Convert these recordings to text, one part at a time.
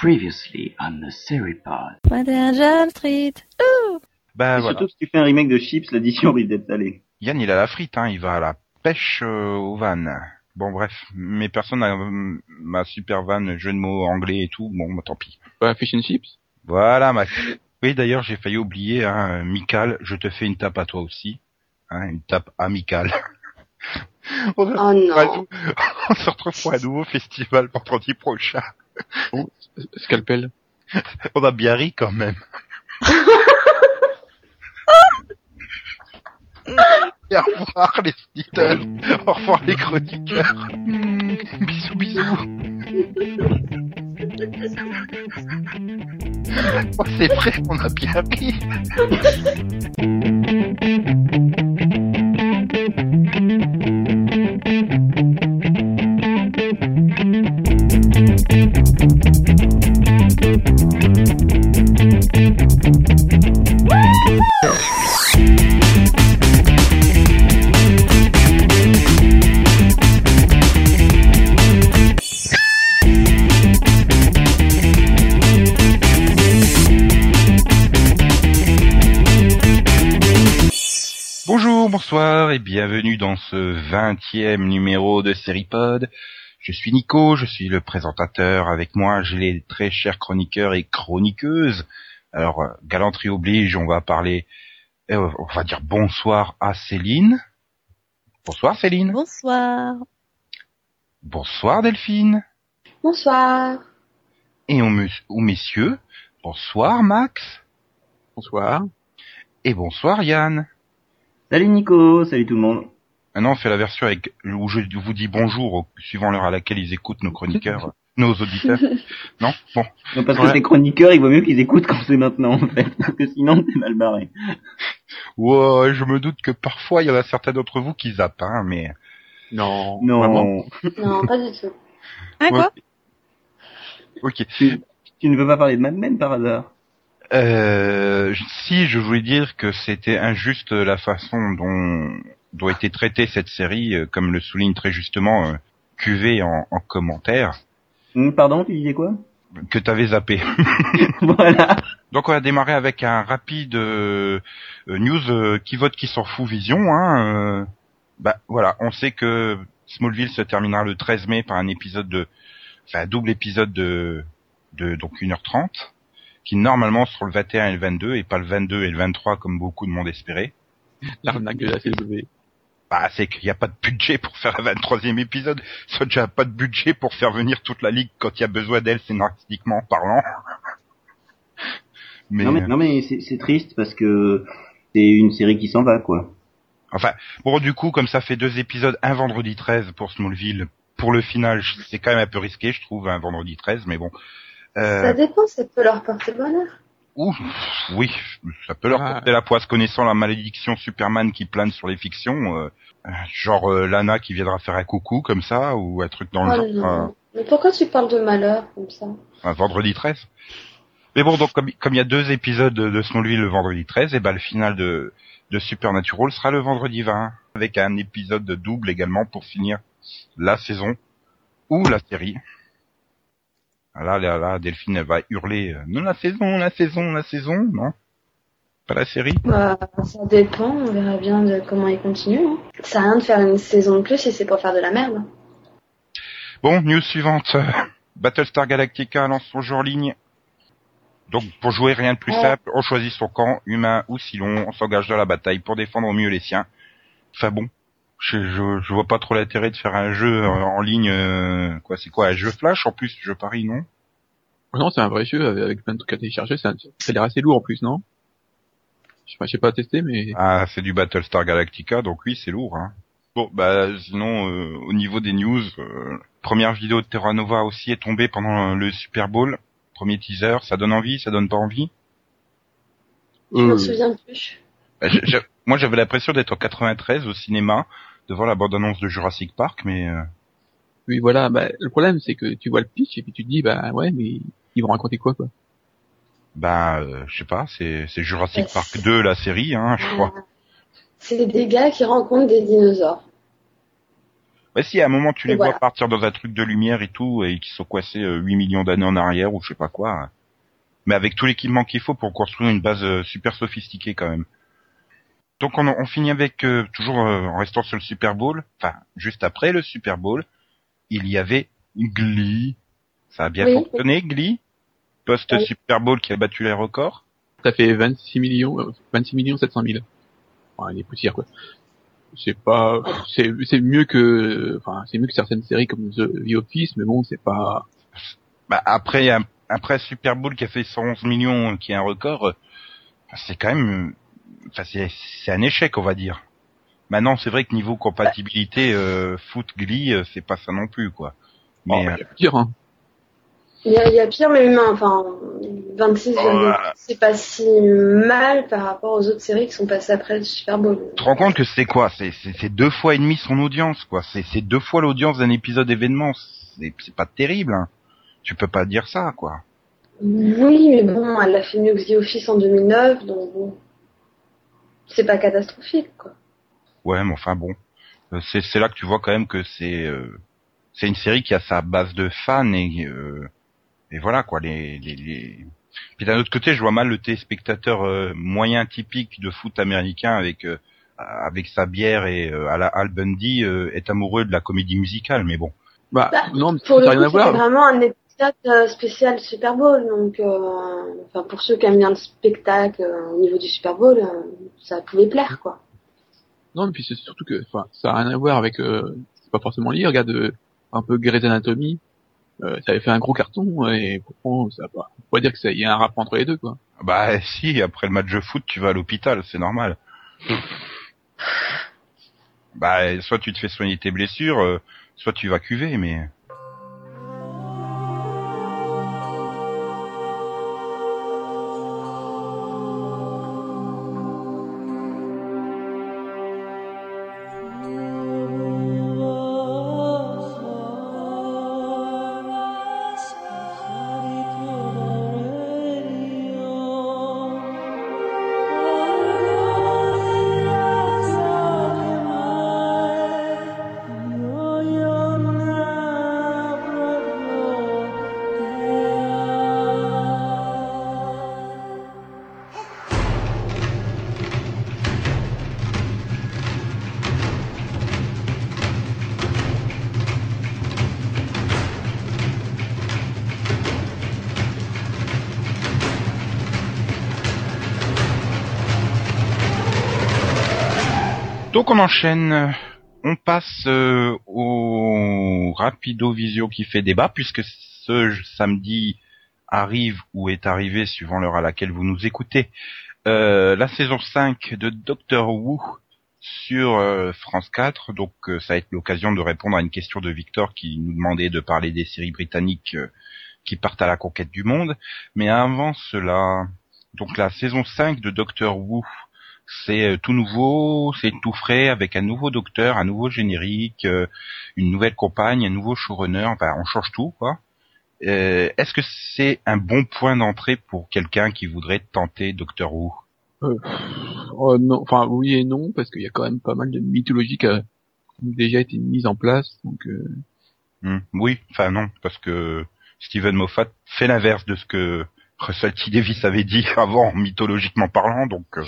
Previously on the Seripod. Street. Ouh Bah voilà. Surtout que si tu fais un remake de Chips, l'addition risque d'être salée. Yann, il a la frite, hein, il va à la pêche euh, aux vannes. Bon bref, mais personne n'a euh, ma super vanne, jeu de mots anglais et tout, bon bah, tant pis. Bah, fish and chips. Voilà Max. Oui d'ailleurs j'ai failli oublier, hein, Michael, je te fais une tape à toi aussi. Hein, une tape amicale. on, se- Oh non. on se retrouve pour un nouveau festival vendredi prochain. Scalpel. On a bien ri quand même. Et au revoir les auditeurs. Au revoir les chroniqueurs. Mm, bisous bisous. Oh, c'est vrai, on a bien ri. bonsoir et bienvenue dans ce vingtième numéro de Seripod. Je suis Nico, je suis le présentateur. Avec moi, j'ai les très chers chroniqueurs et chroniqueuses. Alors, euh, galanterie oblige, on va parler, euh, on va dire bonsoir à Céline. Bonsoir Céline. Bonsoir. Bonsoir Delphine. Bonsoir. Et aux, aux messieurs, bonsoir Max. Bonsoir. Et bonsoir Yann. Salut Nico, salut tout le monde. Maintenant, on fait la version avec où je vous dis bonjour suivant l'heure à laquelle ils écoutent nos chroniqueurs, nos auditeurs. Non? Bon. Non, parce Ouais. que ces chroniqueurs, il vaut mieux qu'ils écoutent quand c'est maintenant, en fait. Parce que sinon, c'est mal barré. Ouais, je me doute que parfois il y en a certains d'entre vous qui zappent, hein, mais Non. Non. Vraiment. Non, pas du tout. Ah quoi? Ok. Tu, tu ne veux pas parler de Mad Men par hasard? Euh, si je voulais dire que c'était injuste la façon dont doit été traitée cette série, euh, comme le souligne très justement euh, QV en, en commentaire, Hum, Pardon, tu disais quoi? Que t'avais zappé. Voilà. Donc on va démarrer avec un rapide euh, euh, news euh, qui vote qui s'en fout vision. Hein, euh, bah voilà, on sait que Smallville se terminera le 13 mai par un épisode de, enfin un double épisode de, de donc 1h30, qui normalement sera le 21 et le 22 et pas le 22 et le 23 comme beaucoup de monde espérait. L'arnaque de la CW. Bah c'est qu'il n'y a pas de budget pour faire un 23e épisode, soit déjà pas de budget pour faire venir toute la ligue quand il y a besoin d'elle scénaristiquement parlant. Mais, Non mais, non, mais c'est c'est triste parce que c'est une série qui s'en va, quoi. Enfin, bon, du coup, comme ça fait deux épisodes, un vendredi 13 pour Smallville, pour le final, c'est quand même un peu risqué, je trouve, un vendredi 13, mais bon. Ça Euh, dépend, ça peut leur porter bonheur. ouh, oui, ça peut leur Ah. porter la poisse, connaissant la malédiction Superman qui plane sur les fictions, euh, genre euh, Lana qui viendra faire un coucou comme ça, ou un truc dans Oh le genre, non. Mais pourquoi tu parles de malheur comme ça? un vendredi 13. Mais bon, donc comme comme il y a deux épisodes de, de Smallville le vendredi 13, et ben le final de de Supernatural sera le vendredi 20, avec un épisode de double également pour finir la saison ou la série. Ah Là, là, là, Delphine, elle va hurler euh, non la saison, la saison, la saison, non, pas la série? bah, Ça dépend, on verra bien de comment ils continuent. Hein. Ça sert à rien de faire une saison de plus si c'est pour faire de la merde. Bon, news suivante. Battlestar Galactica lance son jeu en ligne. Donc, pour jouer, rien de plus Ouais. simple. On choisit son camp, humain ou silon. On s'engage dans la bataille pour défendre au mieux les siens. Enfin bon, je, je, je vois pas trop l'intérêt de faire un jeu en, en ligne. euh, quoi, c'est quoi, un jeu flash en plus, je parie, non? Oh non, c'est un vrai jeu avec, avec plein de trucs à télécharger. Ça, ça a l'air assez lourd en plus, non? Je sais pas, je sais pas tester, mais Ah, c'est du Battlestar Galactica, donc oui, c'est lourd. Hein. Bon, bah sinon, euh, au niveau des news, euh, première vidéo de Terra Nova aussi est tombée pendant le Super Bowl. Premier teaser, ça donne envie, ça donne pas envie? Je me Euh, souviens plus. Bah, je- je- moi, j'avais l'impression d'être en 93 au cinéma devant la bande-annonce de Jurassic Park, mais euh, oui, voilà. Bah, le problème, c'est que tu vois le pitch et puis tu te dis, bah ouais, mais ils vont raconter quoi, quoi? Bah, euh, je sais pas, c'est c'est Jurassic Ouais. Park 2 la série, hein, je crois. C'est des gars qui rencontrent des dinosaures. Bah si, à un moment, tu les vois partir dans un truc de lumière et tout, et qui sont coincés euh, 8 millions d'années en arrière, ou je sais pas quoi. Mais avec tout l'équipement qu'il faut pour construire une base euh, super sophistiquée quand même. Donc on, on finit avec, euh, toujours euh, en restant sur le Super Bowl, enfin, juste après le Super Bowl, il y avait Glee. Ça a bien Oui. fonctionné, Glee? Post Oui. Super Bowl qui a battu les records? Ça fait 26 millions, euh, 26 millions 700 000. Enfin, les poussières, quoi. C'est pas, c'est, c'est mieux que, enfin, c'est mieux que certaines séries comme The, The Office, mais bon, c'est pas, Bah, après, après Super Bowl qui a fait 111 millions, euh, qui est un record, euh, c'est quand même, euh, enfin, c'est, un échec, on va dire. Maintenant, c'est vrai que niveau compatibilité euh, foot Glee, euh, c'est pas ça non plus, quoi. bon, Mais bah, y a pire, hein. Il y a, il y a pire, mais humain. Enfin, 26, Ouais. c'est pas si mal par rapport aux autres séries qui sont passées après le Super Bowl. tu te rends compte que c'est quoi? C'est, deux fois et demi son audience, quoi. C'est, deux fois l'audience d'un épisode événement. C'est, c'est pas terrible. Hein. Tu peux pas dire ça, quoi. Oui, mais bon, elle a fait mieux que The Office en 2009, donc bon. C'est pas catastrophique, quoi. Ouais, mais enfin bon, Euh, c'est c'est là que tu vois quand même que c'est euh, c'est une série qui a sa base de fans et euh, et voilà quoi les les, les... puis d'un autre côté je vois mal le téléspectateur euh, moyen typique de foot américain avec euh, avec sa bière et euh, à la Al Bundy euh, est amoureux de la comédie musicale mais bon Bah, Bah, non, mais Pour le coup, voir. vraiment un épisode euh, spécial Super Bowl, donc euh, enfin pour ceux qui aiment bien le spectacle euh, au niveau du Super Bowl, euh, ça pouvait plaire, quoi. Non, mais puis c'est surtout que, enfin, ça a rien à voir avec, euh, c'est pas forcément lié. Regarde euh, un peu Grey's Anatomy, euh, ça avait fait un gros carton et pourtant, ça pas. On pourrait dire que ça y a un rapport entre les deux, quoi. bah si après le match de foot tu vas à l'hôpital c'est normal bah soit tu te fais soigner tes blessures euh, soit tu vas cuver mais On enchaîne, on passe euh, au Rapido Visio qui fait débat puisque ce samedi arrive ou est arrivé suivant l'heure à laquelle vous nous écoutez euh, la saison 5 de Doctor Who sur euh, France 4. Donc ça va être l'occasion de répondre à une question de Victor qui nous demandait de parler des séries britanniques qui partent à la conquête du monde. Mais avant cela, donc la saison 5 de Doctor Who c'est euh, tout nouveau, c'est tout frais avec un nouveau docteur, un nouveau générique, euh, une nouvelle compagne, un nouveau showrunner. Enfin, on change tout, quoi. Euh, Est-ce que c'est un bon point d'entrée pour quelqu'un qui voudrait tenter Doctor Who? Oh, non, enfin oui et non parce qu'il y a quand même pas mal de mythologie qui a déjà été mise en place, donc euh, Hmm, Oui, enfin non, parce que Steven Moffat fait l'inverse de ce que Russell T Davis avait dit avant, mythologiquement parlant. Donc, euh,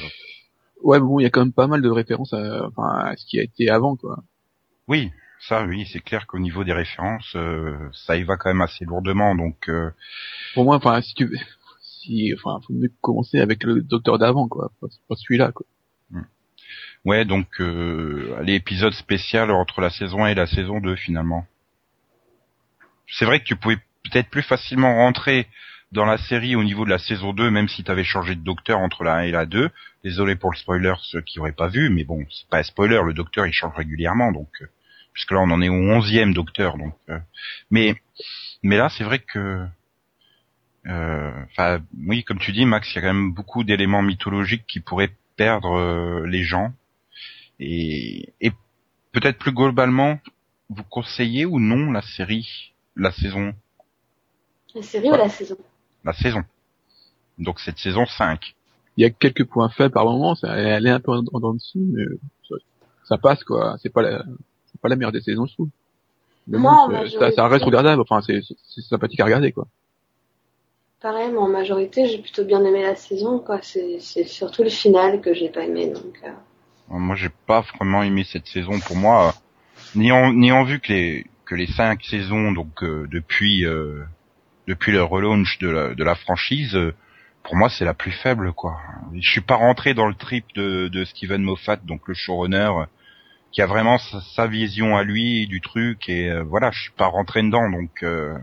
ouais, bon, il y a quand même pas mal de références à, enfin, à ce qui a été avant, quoi. oui, ça, oui, c'est clair qu'au niveau des références, euh, ça y va quand même assez lourdement. Donc, euh, Pour moi, enfin, si tu veux, si, enfin, faut mieux commencer avec le docteur d'avant, quoi, pas, pas celui-là, quoi. Ouais, donc euh, l'épisode spécial entre la saison 1 et la saison 2 finalement. C'est vrai que tu pouvais peut-être plus facilement rentrer dans la série au niveau de la saison 2, même si tu avais changé de docteur entre la 1 et la 2. Désolé pour le spoiler, ceux qui auraient pas vu, mais bon, c'est pas un spoiler, le docteur il change régulièrement, donc euh, puisque là on en est au 11e docteur, donc. euh, mais mais là c'est vrai que, euh, enfin oui, comme tu dis Max, il y a quand même beaucoup d'éléments mythologiques qui pourraient perdre euh, les gens et, et peut-être plus globalement, vous conseillez ou non la série, la saison, La série ou la saison? La saison. Donc cette saison 5. Il y a quelques points faibles par moment, ça, elle est un peu en, en dessous, mais ça, ça passe, quoi. C'est pas la, c'est pas la meilleure des saisons, je trouve. Mais Moi, bon, en c'est- ça, ça reste regardable. Enfin, c'est sympathique à regarder, quoi. Pareil, mais en majorité, j'ai plutôt bien aimé la saison, quoi. C'est c'est surtout le final que j'ai pas aimé, donc. euh, Moi, j'ai pas vraiment aimé cette saison. Pour moi, euh, n'ayant n'ayant vu que les que les cinq saisons, donc euh, depuis euh, depuis le relaunch de la de la franchise, euh, pour moi, c'est la plus faible, quoi. Je suis pas rentré dans le trip de de Steven Moffat, donc le showrunner, qui a vraiment sa, sa vision à lui du truc, et euh, voilà, je suis pas rentré dedans, donc. euh,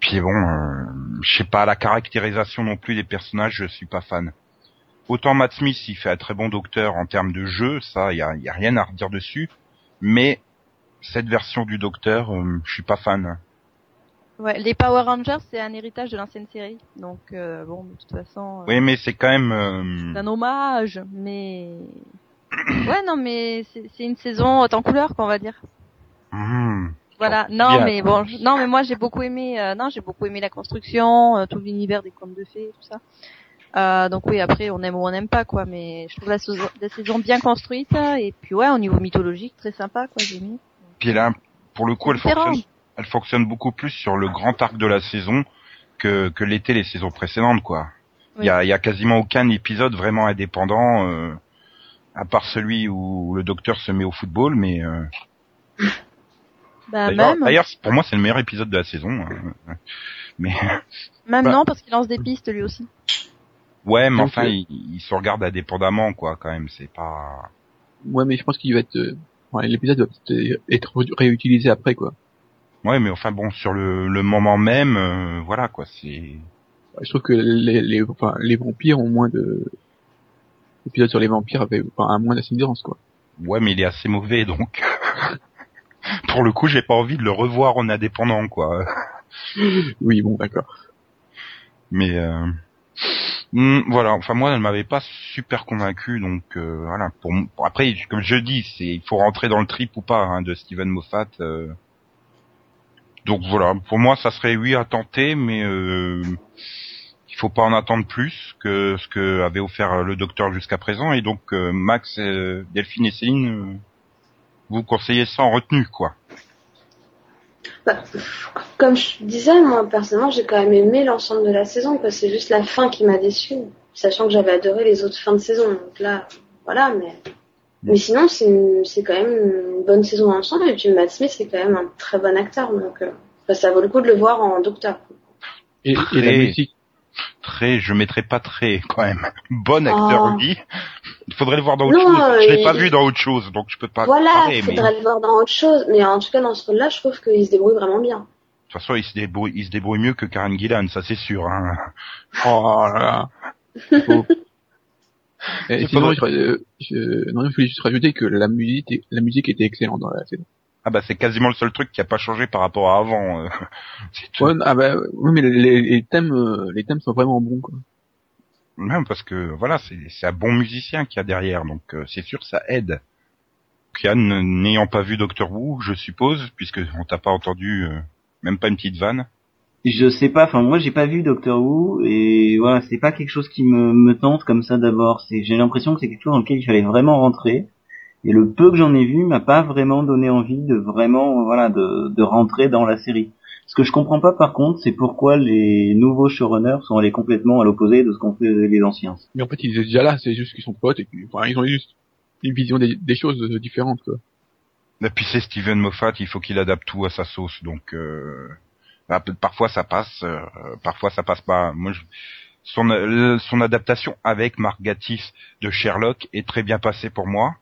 puis bon, euh, je sais pas la caractérisation non plus des personnages, je suis pas fan. Autant Matt Smith, il fait un très bon docteur en termes de jeu, ça, y a, y a rien à redire dessus. Mais cette version du docteur, euh, je suis pas fan. Ouais, les Power Rangers, c'est un héritage de l'ancienne série. Donc, euh, bon, de toute façon, euh, Oui, mais c'est quand même. euh, c'est un hommage, mais... ouais, non, mais c'est une saison haute en couleur, quoi, on va dire. hmm, Voilà. Non, bien. mais bon, je- non, mais moi j'ai beaucoup aimé, euh, non, j'ai beaucoup aimé la construction, euh, tout l'univers des contes de fées, tout ça. Euh, donc oui, après on aime ou on n'aime pas, quoi. Mais je trouve la saison, la saison bien construite et puis ouais, au niveau mythologique, très sympa, quoi. J'ai aimé. Puis là, pour le coup, elle fonctionne, elle fonctionne beaucoup plus sur le grand arc de la saison que, que l'été les saisons précédentes, quoi. Il Oui. y, a, il y a quasiment aucun épisode vraiment indépendant, euh, à part celui où le docteur se met au football, mais euh, Bah d'ailleurs, pour moi, c'est le meilleur épisode de la saison. hein. Mais même bah- non, parce qu'il lance des pistes lui aussi. ouais, mais enfin, euh, il, il se regarde indépendamment, quoi, quand même. C'est pas. Ouais, mais je pense qu'il va être, euh, ouais, l'épisode va être réutilisé après, quoi. Ouais, mais enfin bon, sur le, le moment même, euh, voilà, quoi. C'est. Je trouve que les, les, enfin, les vampires ont moins de, l'épisode sur les vampires avait, enfin, moins d'incidence, quoi. Ouais, mais il est assez mauvais, donc. pour le coup, j'ai pas envie de le revoir en indépendant, quoi. Oui, bon, d'accord. Mais euh, hmm, voilà, enfin moi elle m'avait pas super convaincu donc euh, voilà. Pour, m- pour- après comme je dis, c'est il faut rentrer dans le trip ou pas hein, de Steven Moffat. euh. Donc voilà, pour moi ça serait oui à tenter, mais euh, il faut pas en attendre plus que ce que avait offert le Docteur jusqu'à présent. Et donc euh, Max, euh, Delphine et Céline, euh, vous conseillez ça en retenue quoi. Bah, comme je disais, moi personnellement, j'ai quand même aimé l'ensemble de la saison. C'est juste la fin qui m'a déçu, sachant que j'avais adoré les autres fins de saison. Donc là, voilà, mais mais sinon, c'est quand même une bonne saison ensemble. Et puis Matt Smith, c'est quand même un très bon acteur, donc euh, bah, ça vaut le coup de le voir en docteur. Et, et la Très- musique, Très, je mettrais pas très quand même. Bon acteur Oh. oui. Il faudrait le voir dans autre Non, chose. Je l'ai il- pas vu dans autre chose, donc je peux pas Voilà, il mais faudrait le voir dans autre chose. Mais en tout cas, dans ce rôle-là, je trouve qu'il se débrouille vraiment bien. de toute façon, il se débrouille, il se débrouille mieux que Karen Gillan, ça c'est sûr. Hein. oh là là. Faut- Et Il sinon, je, euh, je, non, je voulais juste rajouter que la musique, la musique était excellente dans la saison. Ah bah c'est quasiment le seul truc qui a pas changé par rapport à avant. euh. Ouais, ah bah, oui, mais les, les thèmes, euh, les thèmes sont vraiment bons, quoi. Même parce que voilà, c'est un bon musicien qu'il y a derrière, donc c'est sûr ça aide. Kian, n'ayant pas vu Doctor Who, je suppose, puisque on t'a pas entendu, euh, même pas une petite vanne. Je sais pas, enfin moi j'ai pas vu Doctor Who et voilà, c'est pas quelque chose qui me, me tente comme ça d'abord. C'est j'ai l'impression que c'est quelque chose dans lequel il fallait vraiment rentrer. Et le peu que j'en ai vu m'a pas vraiment donné envie de vraiment voilà de, de rentrer dans la série. Ce que je comprends pas par contre, c'est pourquoi les nouveaux showrunners sont allés complètement à l'opposé de ce qu'ont fait les anciens. Mais en fait, ils étaient déjà là, c'est juste qu'ils sont potes et puis, enfin, ils ont juste une vision des, des choses euh, différentes, quoi. Et puis c'est Steven Moffat, il faut qu'il adapte tout à sa sauce, donc euh, bah, parfois ça passe, euh, parfois ça passe pas. Moi, je- son euh, son adaptation avec Mark Gatiss de Sherlock est très bien passée pour moi.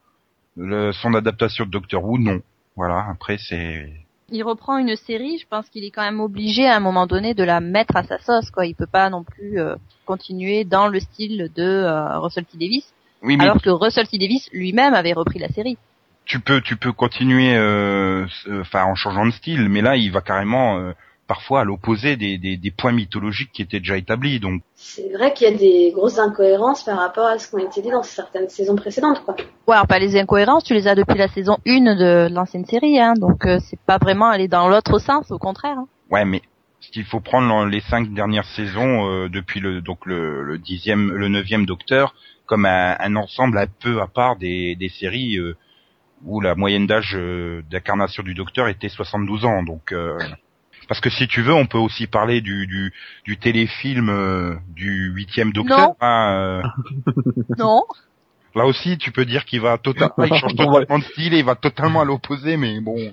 Le- son adaptation de Doctor Who, non. Voilà, après c'est Il reprend une série, je pense qu'il est quand même obligé à un moment donné de la mettre à sa sauce, quoi. Il peut pas non plus euh, continuer dans le style de euh, Russell T Davis, oui, mais alors que Russell T Davis lui-même avait repris la série. tu peux tu peux continuer, euh, euh, enfin en changeant de style, mais là il va carrément euh, parfois à l'opposé des, des des points mythologiques qui étaient déjà établis, donc C'est vrai qu'il y a des grosses incohérences par rapport à ce qui a été dit dans certaines saisons précédentes, quoi. Ouais, alors pas les incohérences, tu les as depuis la saison 1 de l'ancienne série, hein, donc euh, c'est pas vraiment aller dans l'autre sens, au contraire. hein. Ouais, mais ce qu'il faut prendre dans les cinq dernières saisons euh, depuis le donc le, le dixième, le neuvième Docteur comme un, un ensemble un peu à part des, des séries euh, où la moyenne d'âge euh, d'incarnation du Docteur était 72 ans. Donc euh, parce que si tu veux, on peut aussi parler du du, du téléfilm euh, du huitième Docteur. Non. hein, euh, Non. Là aussi, tu peux dire qu'il va totalement, il change totalement de style et il va totalement à l'opposé, mais bon.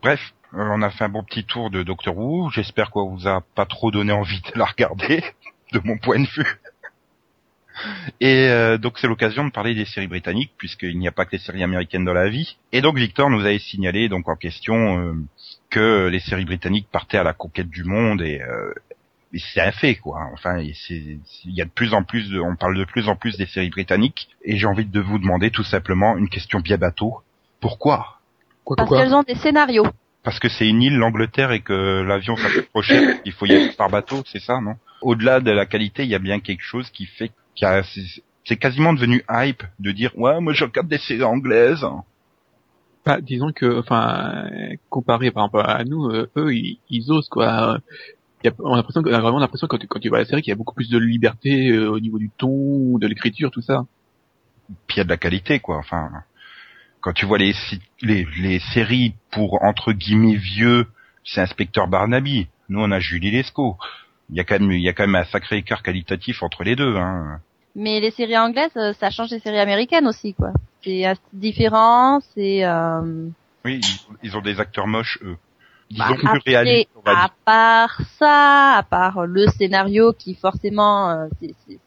Bref, euh, on a fait un bon petit tour de Doctor Who. J'espère qu'on vous a pas trop donné envie de la regarder, de mon point de vue. Et euh, donc c'est l'occasion de parler des séries britanniques, puisqu'il n'y a pas que les séries américaines dans la vie. Et donc Victor nous avait signalé donc en question euh, que les séries britanniques partaient à la conquête du monde et, euh, et c'est un fait quoi. Enfin, il y a de plus en plus, de, on parle de plus en plus des séries britanniques. Et j'ai envie de vous demander tout simplement une question bien bateau. Pourquoi? Quoi, Parce qu'elles ont des scénarios. Parce que c'est une île, l'Angleterre, et que l'avion s'approchait, il faut y aller par bateau, c'est ça, non? Au-delà de la qualité, il y a bien quelque chose qui fait qu'il y a- c'est- c'est quasiment devenu hype de dire ouais, moi je regarde des séries anglaises. Bah, disons que, enfin, comparé par exemple à nous, euh, eux, ils, ils osent quoi. Il y a, on a l'impression, que- on a vraiment l'impression quand tu, quand tu vois la série qu'il y a beaucoup plus de liberté euh, au niveau du ton, de l'écriture, tout ça. Puis il y a de la qualité, quoi. Enfin, quand tu vois les les, les séries pour entre guillemets vieux, c'est Inspecteur Barnaby. Nous on a Julie Lescaut. Il y a quand même il y a quand même un sacré écart qualitatif entre les deux. Hein. Mais les séries anglaises, euh, ça change des séries américaines aussi, quoi. C'est un style différent, c'est... Euh... Oui, ils, ils ont des acteurs moches, eux. Disons bah, plus après, réalistes, on va à dire. part ça, à part le scénario qui forcément, euh,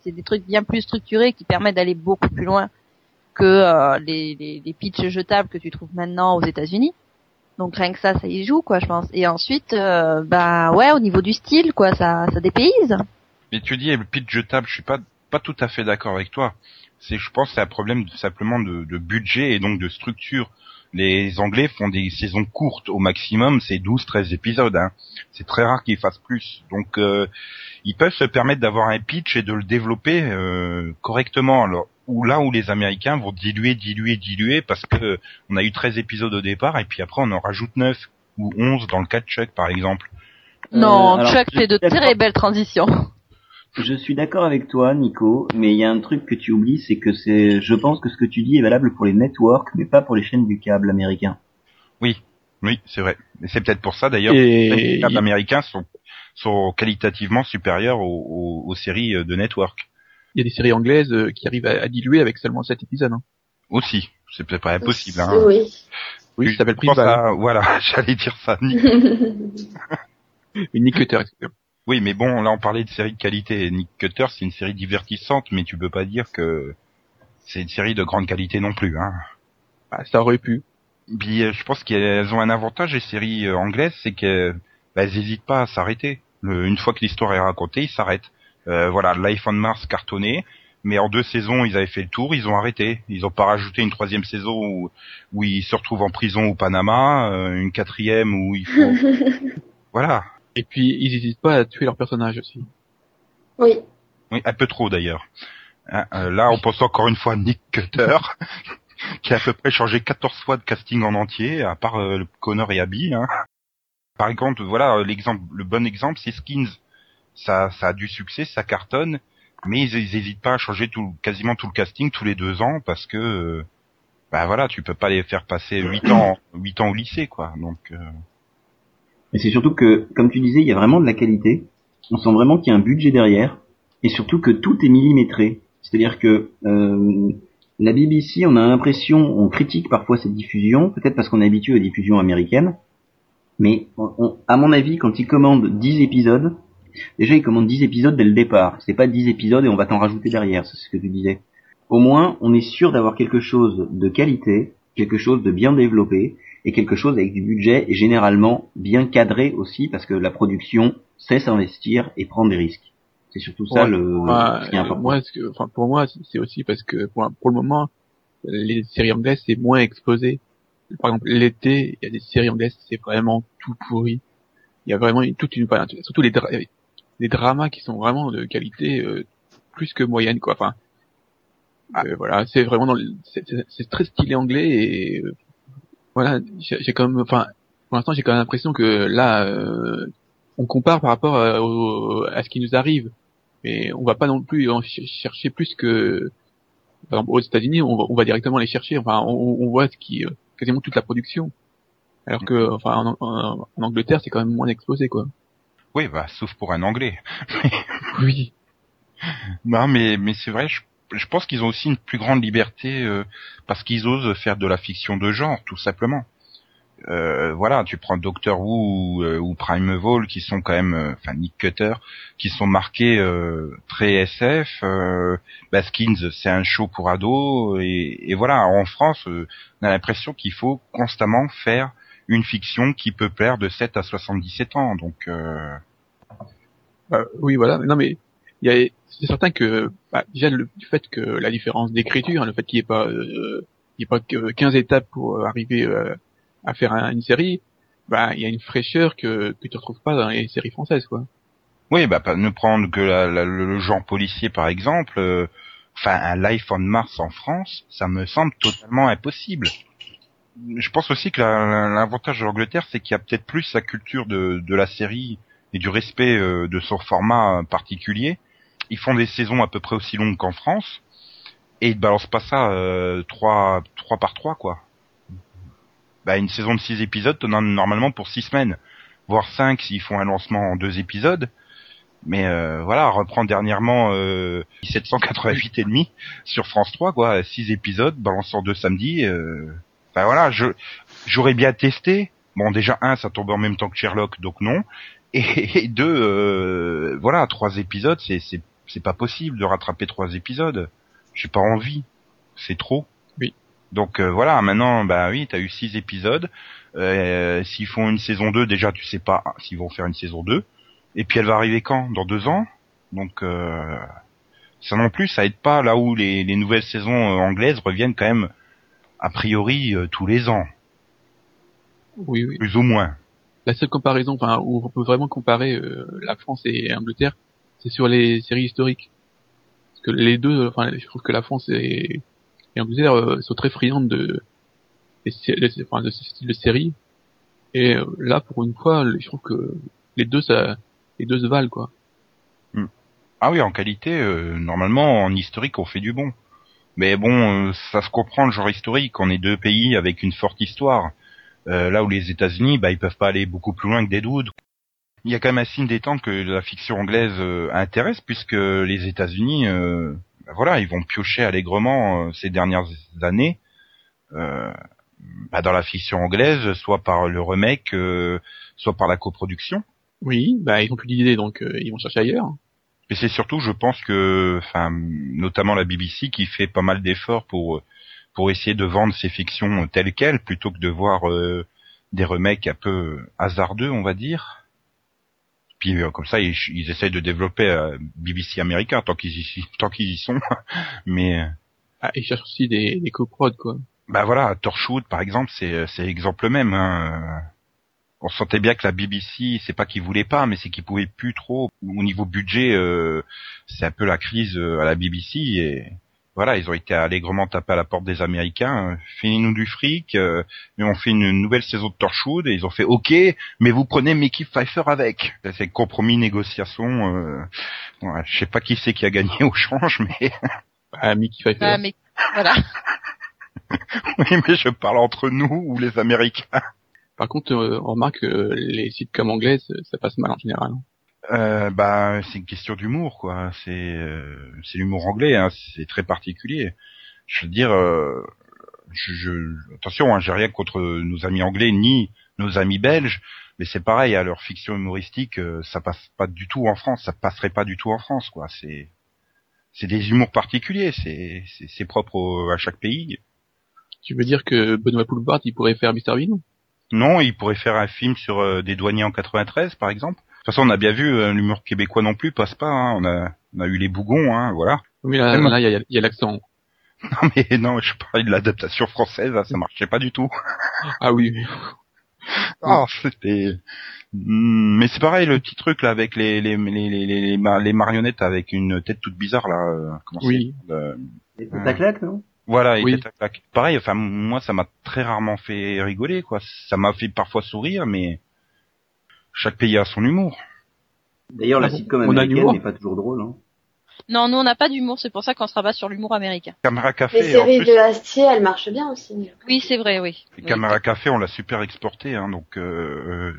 c'est- des trucs bien plus structurés qui permettent d'aller beaucoup plus loin que euh, les, les, les pitchs jetables que tu trouves maintenant aux États-Unis. Donc rien que ça, ça y joue, quoi, je pense. Et ensuite, euh, bah ouais, au niveau du style, quoi, ça, ça dépayse. Mais tu dis, le pitch jetable, je suis pas, pas tout à fait d'accord avec toi. C'est, je pense, que c'est un problème de- simplement de, de budget et donc de structure. Les Anglais font des saisons courtes au maximum, c'est 12-13 épisodes. Hein. C'est très rare qu'ils fassent plus. Donc, euh, ils peuvent se permettre d'avoir un pitch et de le développer euh, correctement. Alors, ou là où les Américains vont diluer, diluer, diluer, parce que on a eu 13 épisodes au départ et puis après on en rajoute 9 ou 11 dans le cas de Chuck, par exemple. non, Euh, alors, Chuck fait de très belles transitions. Je suis d'accord avec toi, Nico, mais il y a un truc que tu oublies, c'est que c'est, je pense que ce que tu dis est valable pour les networks, mais pas pour les chaînes du câble américain. Oui, c'est vrai. Et c'est peut-être pour ça d'ailleurs Et les câbles américains sont, sont qualitativement supérieurs aux, aux- aux séries euh, de network. il y a des séries anglaises euh, qui arrivent à, à diluer avec seulement 7 épisodes. Hein. Aussi, c'est peut-être pas impossible. Hein. Oui. Oui, ça s'appelle à- Voilà, j'allais dire ça. Nick. Une Nick Cutter, excusez-moi. Oui, mais bon, là on parlait de série de qualité. Nick Cutter, c'est une série divertissante, mais tu peux pas dire que c'est une série de grande qualité non plus. Hein. Bah, ça aurait pu. Puis euh, je pense qu'elles ont un avantage les séries euh, anglaises, c'est qu'elles bah, elles hésitent pas à s'arrêter. Une fois que l'histoire est racontée, ils s'arrêtent. Euh, voilà, Life on Mars cartonné, mais en deux saisons ils avaient fait le tour, ils ont arrêté. Ils ont pas rajouté une troisième saison où, où ils se retrouvent en prison au Panama, euh, une quatrième où il faut. voilà, Et puis, ils hésitent pas à tuer leurs personnages aussi. oui. oui, un peu trop d'ailleurs. Hein, euh, là, on pense encore une fois à Nick Cutter, qui a à peu près changé 14 fois de casting en entier, à part euh, le Connor et Abby. Hein. Par exemple, voilà, euh, l'exemple, le bon exemple, c'est Skins. Ça, ça a du succès, ça cartonne, mais ils, ils hésitent pas à changer tout, quasiment tout le casting tous les deux ans parce que, euh, bah voilà, tu peux pas les faire passer 8 ans, 8 ans au lycée, quoi. Donc, euh, Et c'est surtout que, comme tu disais, il y a vraiment de la qualité. On sent vraiment qu'il y a un budget derrière, et surtout que tout est millimétré. C'est-à-dire que euh, la BBC, on a l'impression, on critique parfois cette diffusion, peut-être parce qu'on est habitué aux diffusions américaines, mais on- on- à mon avis, quand ils commandent 10 épisodes, déjà ils commandent 10 épisodes dès le départ. C'est pas 10 épisodes et on va t'en rajouter derrière, c'est ce que tu disais. Au moins, on est sûr d'avoir quelque chose de qualité, quelque chose de bien développé, et quelque chose avec du budget et généralement bien cadré aussi parce que la production sait s'investir et prendre des risques. C'est surtout ça Ouais. le ce qui est important. moi, ce que- enfin, pour moi, c'est aussi parce que pour, pour le moment, les séries anglaises c'est moins exposé. Par exemple, l'été, il y a des séries anglaises, c'est vraiment tout pourri. Il y a vraiment une- toute une, enfin, surtout les, dra- les dramas qui sont vraiment de qualité euh, plus que moyenne, quoi. Enfin, euh, voilà, c'est vraiment dans, le- c'est très stylé anglais et euh, voilà, j'ai j'ai quand même, enfin, pour l'instant, j'ai quand même l'impression que là, euh, on compare par rapport à, au- à ce qui nous arrive mais on va pas non plus en ch- chercher plus que par exemple, aux États-Unis, on, va- on va directement les chercher. Enfin, on, on voit ce qui, euh, quasiment toute la production. Alors que, enfin, en, en- en Angleterre, c'est quand même moins exposé, quoi. Oui, bah, sauf pour un anglais. Oui. Non, mais mais c'est vrai. Je, je pense qu'ils ont aussi une plus grande liberté euh, parce qu'ils osent faire de la fiction de genre, tout simplement. Euh, voilà, tu prends Doctor Who ou, euh, ou Primeval qui sont quand même, euh, enfin Nick Cutter, qui sont marqués euh, très SF. Euh, Baskins, c'est un show pour ados et, et voilà. En France, euh, on a l'impression qu'il faut constamment faire une fiction qui peut plaire de 7 à 77 ans. Donc euh, Bah, oui, voilà. Non, mais il y a, c'est certain que bah, déjà le fait que la différence d'écriture, hein, le fait qu'il n'y ait pas, euh, il ait pas que 15 étapes pour euh, arriver euh, à faire un- une série, bah il y a une fraîcheur que que tu retrouves pas dans les séries françaises, quoi. Oui, bah ne prendre que le genre policier par exemple. euh, Enfin, un Life on Mars en France, ça me semble totalement impossible. Je pense aussi que la- la- l'avantage de l'Angleterre, c'est qu'il y a peut-être plus la culture de, la série et du respect euh, de son format particulier. Ils font des saisons à peu près aussi longues qu'en France et ils balancent pas ça euh, trois trois par trois quoi. Bah une saison de six épisodes, t'en as normalement pour six semaines, voire cinq s'ils font un lancement en deux épisodes. Mais euh, voilà, reprend dernièrement euh, 788 et demi sur France 3 quoi, six épisodes balançant deux samedis. Euh... Enfin voilà, je j'aurais bien testé. Bon déjà un, ça tombe en même temps que Sherlock, donc non. Et, et deux, euh, voilà, trois épisodes, c'est c'est pas possible de rattraper trois épisodes. J'ai pas envie, c'est trop. Oui. Donc euh, voilà, maintenant, bah oui, t'as eu six épisodes. Euh, s'ils font une saison 2, déjà tu sais pas s'ils vont faire une saison 2. Et puis elle va arriver quand? Dans deux ans? Donc euh, ça non plus, ça aide pas là où les, les nouvelles saisons euh, anglaises reviennent quand même a priori euh, tous les ans, Oui, oui. plus ou moins. La seule comparaison, enfin, où on peut vraiment comparer euh, la France et l'Angleterre, c'est sur les séries historiques. Parce que les deux, enfin, je trouve que la France et, et euh, sont très friandes de, des des- enfin, de ce style de série. Et euh, là, pour une fois, je trouve que les deux, ça, les deux se valent, quoi. Ah oui, en qualité, euh, normalement en historique on fait du bon. Mais bon, euh, ça se comprend le genre historique. On est deux pays avec une forte histoire. Euh, là où les États-Unis, bah ils peuvent pas aller beaucoup plus loin que Deadwood. Il y a quand même un signe des temps que la fiction anglaise euh, intéresse puisque les États-Unis, euh, bah voilà, ils vont piocher allègrement euh, ces dernières années euh, bah, dans la fiction anglaise, soit par le remake, euh, soit par la coproduction. Oui, bah, ils ont plus d'idées, donc euh, ils vont chercher ailleurs. Et c'est surtout, je pense que, enfin, notamment la BBC qui fait pas mal d'efforts pour pour essayer de vendre ses fictions telles quelles, plutôt que de voir euh, des remakes un peu hasardeux, on va dire. Puis euh, comme ça, ils, ils essayent de développer euh, BBC américain tant qu'ils y tant qu'ils y sont. Mais euh, Ah, ils cherchent aussi des, des coprods, quoi. bah voilà, Torchwood par exemple, c'est c'est l'exemple même. Hein. On sentait bien que la BBC, c'est pas qu'ils voulaient pas, mais c'est qu'ils pouvaient plus trop. Au niveau budget, euh, c'est un peu la crise euh, à la BBC et voilà, ils ont été allègrement tapés à la porte des Américains. Finis-nous du fric, euh, mais on fait une nouvelle saison de Torchwood et ils ont fait OK, mais vous prenez Mickey Pfeiffer avec. C'est compromis, négociation. Euh, ouais, je sais pas qui c'est qui a gagné au change, mais Bah, Mickey Pfeiffer. Ah, mais voilà. oui, mais je parle entre nous ou les Américains. Par contre, euh, on remarque que les sitcoms anglaises, ça passe mal en général. Euh, bah, c'est une question d'humour, quoi. C'est euh, c'est l'humour anglais, hein. c'est très particulier. Je veux dire, euh, je, je- attention, hein, j'ai rien contre nos amis anglais ni nos amis belges, mais c'est pareil, à leur fiction humoristique, euh, ça passe pas du tout en France, ça passerait pas du tout en France, quoi. C'est c'est des humours particuliers, c'est c'est c'est propre au- à chaque pays. Tu veux dire que Benoît Poulvard, il pourrait faire Mr Bean Non, il pourrait faire un film sur euh, des douaniers en 93, par exemple. De toute façon, on a bien vu, euh, l'humour québécois non plus passe pas. hein. On a, on a eu les bougons, hein, voilà. Oui, là, il y a, il y a l'accent. Non, mais non, je parlais de l'adaptation française, là, ça marchait pas du tout. Ah oui. Ah, c'était. Hmm, Mais c'est pareil, le petit truc là avec les les les les, les, les ma- les marionnettes avec une tête toute bizarre là. euh, Comment c'est Oui. Euh, Et ça claque, non? Voilà, et Oui. tête à claque. Pareil, enfin moi ça m'a très rarement fait rigoler quoi. Ça m'a fait parfois sourire, mais chaque pays a son humour. D'ailleurs, la Ah sitcom américaine n'est pas toujours drôle. Hein. Non, nous on n'a pas d'humour, c'est pour ça qu'on se rabat sur l'humour américain. Caméra Café, Les en séries plus, de Astier, elles marchent bien aussi. Oui, c'est vrai, oui. Oui. Caméra Café, on l'a super exporté, hein, donc. Euh...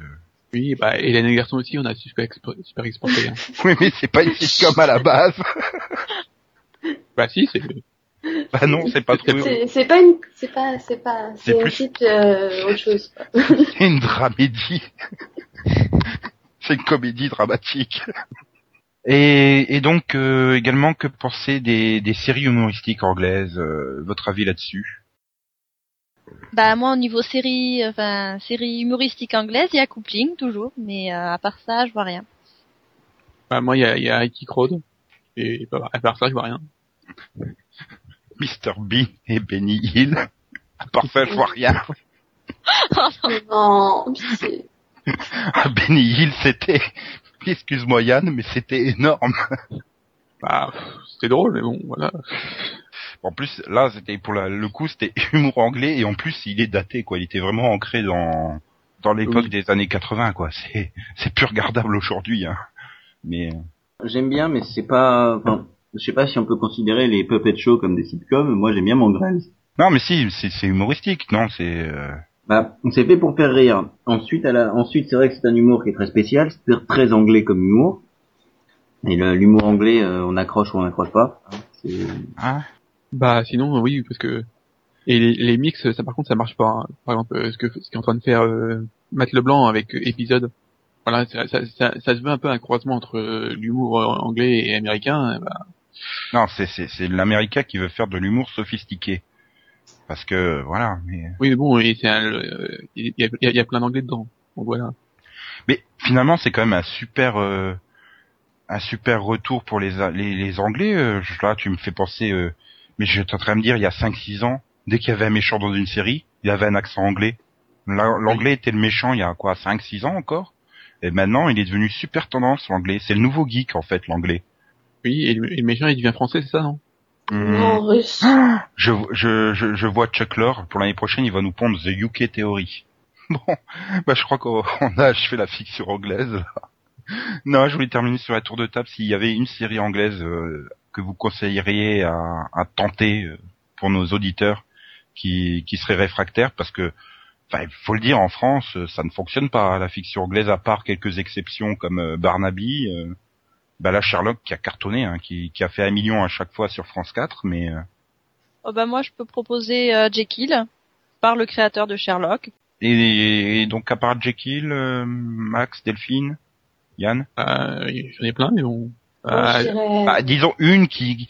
Oui, bah, et l'année garçon aussi, on a super, expo- super exporté. Hein. Oui, mais c'est pas une sitcom à la base. bah si, c'est... bah non, c'est pas trop. C'est c'est pas une, c'est pas, c'est pas, C'est c'est une plus- petite euh, autre chose. C'est une dramédie. C'est une comédie dramatique. Et, et donc euh, également que penser des, des séries humoristiques anglaises euh, Votre avis là-dessus? Bah moi au niveau série, enfin série humoristique anglaise, il y a Coupling toujours, mais euh, à part ça, je vois rien. Bah, moi, il y a, il y a Ike Crowd. Et bah, à part ça, je vois rien. Mr Bean et Benny Hill. À part ça, je vois rien. Non, pitié. Ah, Benny Hill, c'était, excuse-moi Yann, mais c'était énorme. Bah, c'était drôle, mais bon, voilà. En plus, là, c'était pour la- le coup, c'était humour anglais et en plus, il est daté, quoi. Il était vraiment ancré dans dans l'époque Oui. des années 80, quoi. C'est c'est plus regardable aujourd'hui, hein. Mais J'aime bien, mais c'est pas, enfin, je sais pas si on peut considérer les puppet shows comme des sitcoms. Moi, j'aime bien Mongrels. non, mais si, c'est c'est humoristique, non C'est euh, Bah, c'est fait pour faire rire. Ensuite, à la... ensuite, c'est vrai que c'est un humour qui est très spécial, c'est très anglais comme humour. Et l'humour anglais, euh, on accroche ou on n'accroche pas. hein. C'est- hein Bah, sinon, oui, parce que... Et les, les mix, ça par contre, ça marche pas. hein. Par exemple, euh, ce que ce qu'est en train de faire euh, Matt Leblanc avec euh, épisode. Voilà, ça, ça, ça, ça se veut un peu un croisement entre euh, l'humour anglais et américain. Bah, Non, c'est c'est c'est l'américain qui veut faire de l'humour sophistiqué. Parce que voilà, mais oui, mais bon, euh, il y, a, y y plein d'anglais dedans. Donc voilà. mais finalement, c'est quand même un super euh, un super retour pour les les, les Anglais. euh, là, tu me fais penser. euh, mais je suis en train de me dire, il y a 5-6 ans, dès qu'il y avait un méchant dans une série, il avait un accent anglais. L'anglais était le méchant il y a quoi 5-6 ans encore? Et maintenant, il est devenu super tendance l'anglais. C'est le nouveau geek en fait, l'anglais. Oui, et le méchant, il devient français, c'est ça, non? Russe. Je, je, je, je vois Chuck Lorre, pour l'année prochaine, il va nous pondre The UK Theory. Bon, bah je crois qu'on on a achevé la fiction anglaise. là. Non, je voulais terminer sur la tour de table. S'il y avait une série anglaise euh, que vous conseilleriez à, à tenter euh, pour nos auditeurs qui, qui seraient réfractaires, parce que, il faut le dire, en France, euh, ça ne fonctionne pas, la fiction anglaise, à part quelques exceptions comme euh, Barnaby. Bah là, Sherlock qui a cartonné, hein, qui, qui a fait un million à chaque fois sur France 4, mais... euh, Oh bah moi je peux proposer euh, Jekyll par le créateur de Sherlock. Et, et donc à part Jekyll, euh, Max, Delphine, Yann, euh, J'en ai plein, mais bon. Euh, dirais- bah, disons une qui,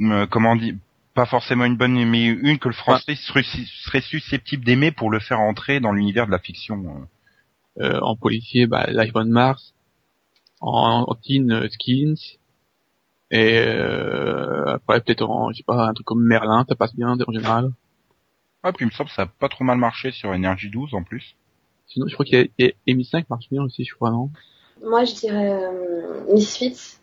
euh, comment dire, pas forcément une bonne, mais une que le français serait, serait susceptible d'aimer pour le faire entrer dans l'univers de la fiction. euh. euh, en policier, bah, Life on Mars. En, en teen, euh, Skins. Et euh, après, peut-être en, je sais pas, un truc comme Merlin, ça passe bien en général. Ah, puis il me semble que ça a pas trop mal marché sur Energy 12 en plus. Sinon, je crois qu'il y a, il y a Emi 5 marche bien aussi, je crois, non? Moi, je dirais euh, Misfits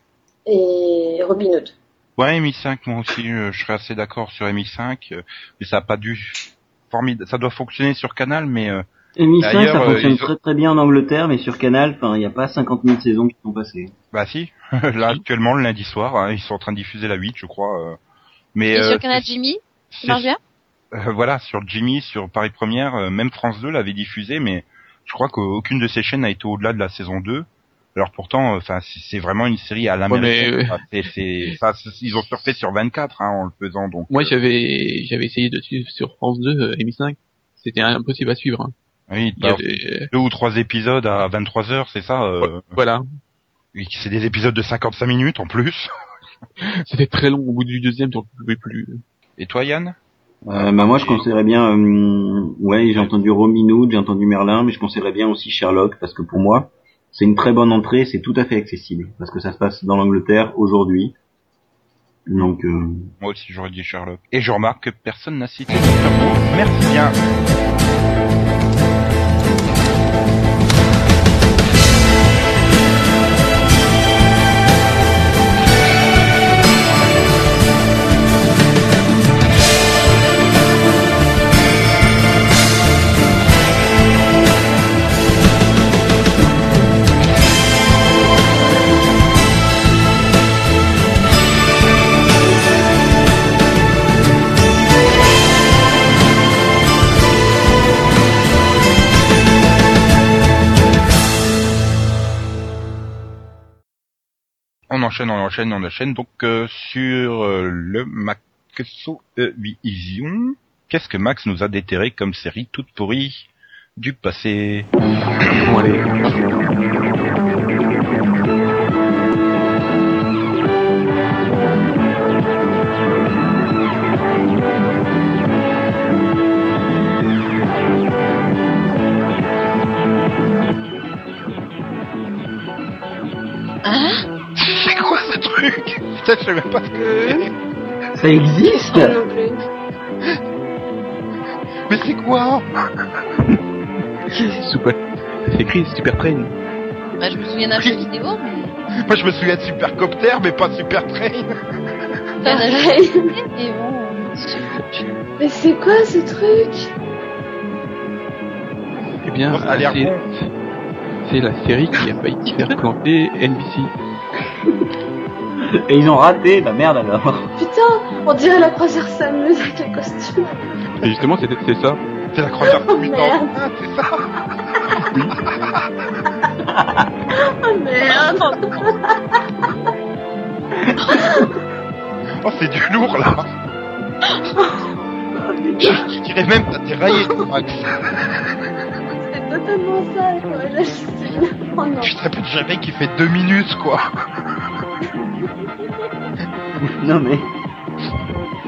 et Robin Hood. Ouais, MI5, moi aussi, euh, je serais assez d'accord sur MI5, euh, mais ça a pas dû, formidable, ça doit fonctionner sur Canal, mais euh, MI5, D'ailleurs, ça euh, fonctionne ont- très très bien en Angleterre, mais sur Canal, enfin, il n'y a pas 50 000 saisons qui sont passées. bah si, là actuellement le lundi soir, hein, ils sont en train de diffuser la 8, je crois. euh, mais Et euh, sur Canal Jimmy, ça c'est- marche bien Euh, voilà, sur Jimmy, sur Paris Première, euh, même France 2 l'avait diffusé, mais je crois qu'aucune de ces chaînes n'a été au-delà de la saison 2. Alors pourtant, enfin, c'est c'est vraiment une série à l'américaine. mais, c'est- ils ont surfé sur 24 hein, en le faisant, donc. Moi, j'avais, j'avais essayé de suivre sur France 2, euh, Emi 5. C'était impossible à suivre. Hein. Oui, Il y deux ou trois épisodes à 23 heures, c'est ça. euh, Voilà. C'est des épisodes de 55 minutes en plus. C'était très long au bout du deuxième, donc je pouvais plus. Et toi, Yann? Euh, bah moi je conseillerais bien, euh, ouais j'ai entendu Robin Hood, j'ai entendu Merlin, mais je conseillerais bien aussi Sherlock parce que pour moi c'est une très bonne entrée, c'est tout à fait accessible parce que ça se passe dans l'Angleterre aujourd'hui. Donc euh, Moi aussi, j'aurais dit Sherlock. Et je remarque que personne n'a cité. Merci bien. Enchaîne, on enchaîne, on enchaîne. Donc euh, sur euh, le Maxo Vision, qu'est-ce que Max nous a déterré comme série toute pourrie du passé? Putain, je sais même pas ce que c'est. Ça existe non plus. Mais c'est quoi Super. C'est écrit Super Train. Bah, je me souviens d'un jeu vidéo, mais... Moi, je me souviens de Supercopter, mais pas Super Train. Pareil. Et bon, euh. Mais c'est quoi ce truc? Eh bien, ça l'air c'est- bon. c'est la série qui a failli faire planter NBC. Et ils ont raté, bah merde alors. Putain, on dirait la croisière s'amuse avec les costumes. Et justement, c'est c'est ça. C'est la croisière Oh, merde. Ah, c'est ça. Oh merde Oh, c'est du lourd là. Je dirais même t'as déraillé, Max. C'est totalement ça, quoi. J'hallucine. Oh non. Je répète jamais qu'il fait deux minutes, quoi. Non mais,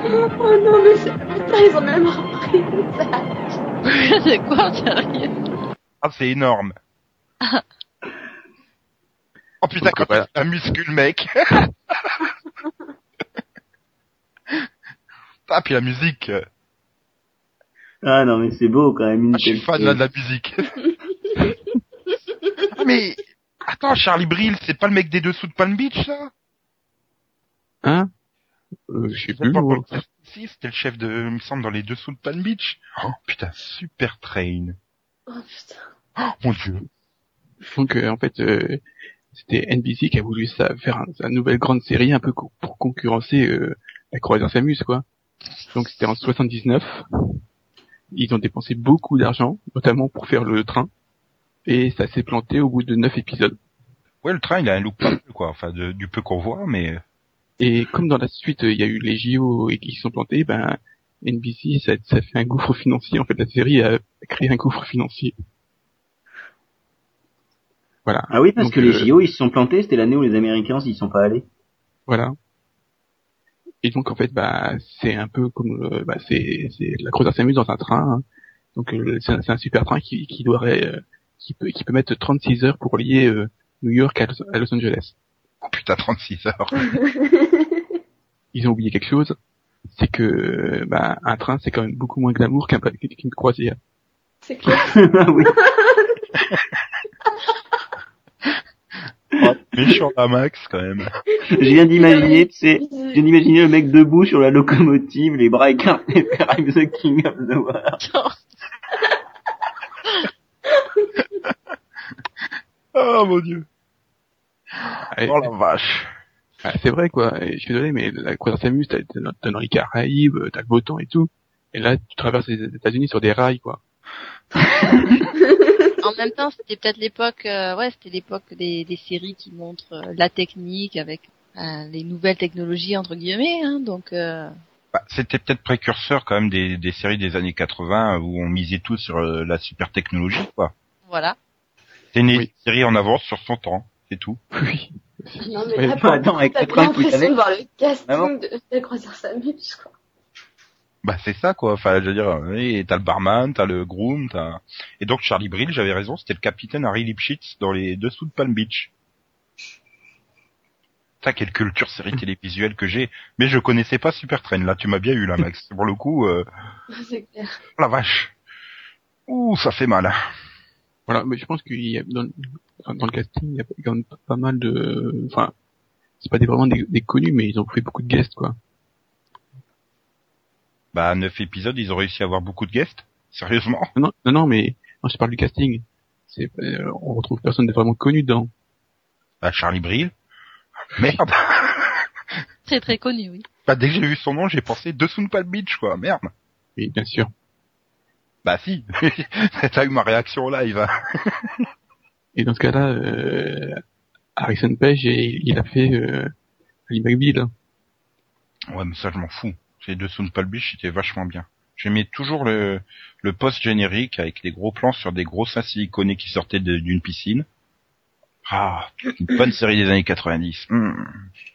Oh non, mais c'est... Putain, ils ont même repris ça. c'est quoi, sérieux? Ah, c'est énorme. Oh putain, quand Voilà. un muscule, mec. ah, puis la musique. ah non mais c'est beau quand même une Ah, je suis fan là, de la musique. Ah, mais attends, Charlie Brill, c'est pas le mec des dessous de Palm Beach, ça? Hein? Euh, Je sais plus. Si, c'était le chef de, il me semble, dans les dessous de Palm Beach. Oh putain, super train. Oh putain. Oh mon dieu. Donc euh, en fait, euh, c'était NBC qui a voulu ça, faire un, sa nouvelle grande série un peu co- pour concurrencer euh, la croisière s'amuse quoi. Donc c'était en 79. Ils ont dépensé beaucoup d'argent, notamment pour faire le train, et ça s'est planté au bout de neuf épisodes. Ouais, le train, il a un look pas peu, quoi. Enfin, de- du peu qu'on voit, mais euh, Et comme dans la suite il y a eu les JO et qui se sont plantés, ben NBC ça, ça fait un gouffre financier. En fait, la série a créé un gouffre financier. Voilà. Ah oui, parce Donc, que les euh, JO ils se sont plantés, c'était l'année où les Américains s'y sont pas allés. Voilà. Et donc en fait, bah c'est un peu comme euh, bah, c'est c'est la croisière s'amuse dans un train. hein. Donc euh, c'est un, c'est un super train qui qui doit euh, qui peut qui peut mettre 36 heures pour lier euh, New York à Los, à Los Angeles. oh putain, 36 heures. Ils ont oublié quelque chose, c'est que euh, bah un train c'est quand même beaucoup moins glamour qu'un qu'une croisière. C'est clair. Oui. Oh, méchant à Max, quand même. Je viens d'imaginer, tu sais, je viens d'imaginer le mec debout sur la locomotive, les bras écartés, faire I'm the king of the world. Oh mon dieu. Oh la vache. ah, c'est vrai quoi. Et je suis désolé, mais la croisière s'amuse, t'as t'as- t'as dans les Caraïbes, t'as le beau temps et tout. Et là, tu traverses les États-Unis sur des rails quoi. En même temps, c'était peut-être l'époque, euh, ouais, c'était l'époque des, des séries qui montrent euh, la technique avec euh, les nouvelles technologies entre guillemets, hein, donc euh, Bah, C'était peut-être précurseur quand même des, des séries des années 80 où on misait tout sur euh, la super technologie, quoi. Voilà. C'est une Oui. série en avance sur son temps, c'est tout. Oui. Non, mais là, attends, avec t'as bien l'impression de voir le casting Ah bon de la croisière s'amuse, quoi. Bah c'est ça quoi. Enfin, je veux dire, oui, t'as le barman, t'as le groom, t'as et donc Charlie Brill, j'avais raison, c'était le capitaine Harry Lipschitz dans les dessous de Palm Beach. Ça, quelle culture série télévisuelle que j'ai. Mais je connaissais pas Super Train. Là, tu m'as bien eu là, Max. Pour le coup, euh, C'est clair. oh la vache. Ouh, ça fait mal. Voilà, mais je pense qu'il y a dans, dans le casting, il y a quand même pas mal de, enfin, c'est pas des, vraiment des, des connus, mais ils ont fait beaucoup de guests, quoi. Bah, neuf épisodes, ils ont réussi à avoir beaucoup de guests. Sérieusement. Non, non, non, non, mais non, je parle du casting. C'est, euh, on retrouve personne de vraiment connu dedans. Bah, Charlie Brill. Merde. Très très connu, oui. Bah, dès que j'ai vu son nom, j'ai pensé dessous de Palm Beach, quoi. Merde. Oui, bien sûr. Bah, si. T'as eu ma réaction live. hein. Et dans ce cas-là, euh, Harrison Page et il a fait euh, Ali McBeal. Ouais, mais ça, je m'en fous. Les deux Sound Beach, c'était vachement bien. J'aimais toujours le, le post générique avec les gros plans sur des gros seins siliconés qui sortaient d'une piscine. Ah, une bonne série des années 90. Hmm.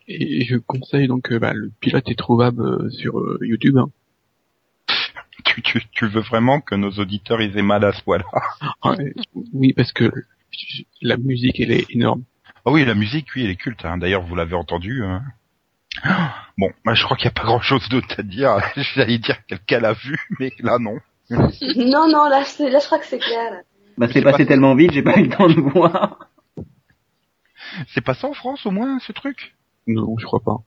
Et je conseille donc euh, bah, le pilote est trouvable euh, sur euh, YouTube. hein. Tu, tu, tu veux vraiment que nos auditeurs ils aient mal à ce point-là Ouais, oui, parce que la musique elle est énorme. Ah oui, la musique, oui, elle est culte. Hein. D'ailleurs, vous l'avez entendu. Hein. Bon, bah, je crois qu'il n'y a pas grand-chose d'autre à dire. J'allais dire quelqu'un l'a vu, mais là, non. Non, non, là, là je crois que c'est clair. là. Bah c'est passé pas- tellement vite, j'ai pas eu le temps de voir. C'est pas ça en France, au moins, ce truc? Non, je crois pas.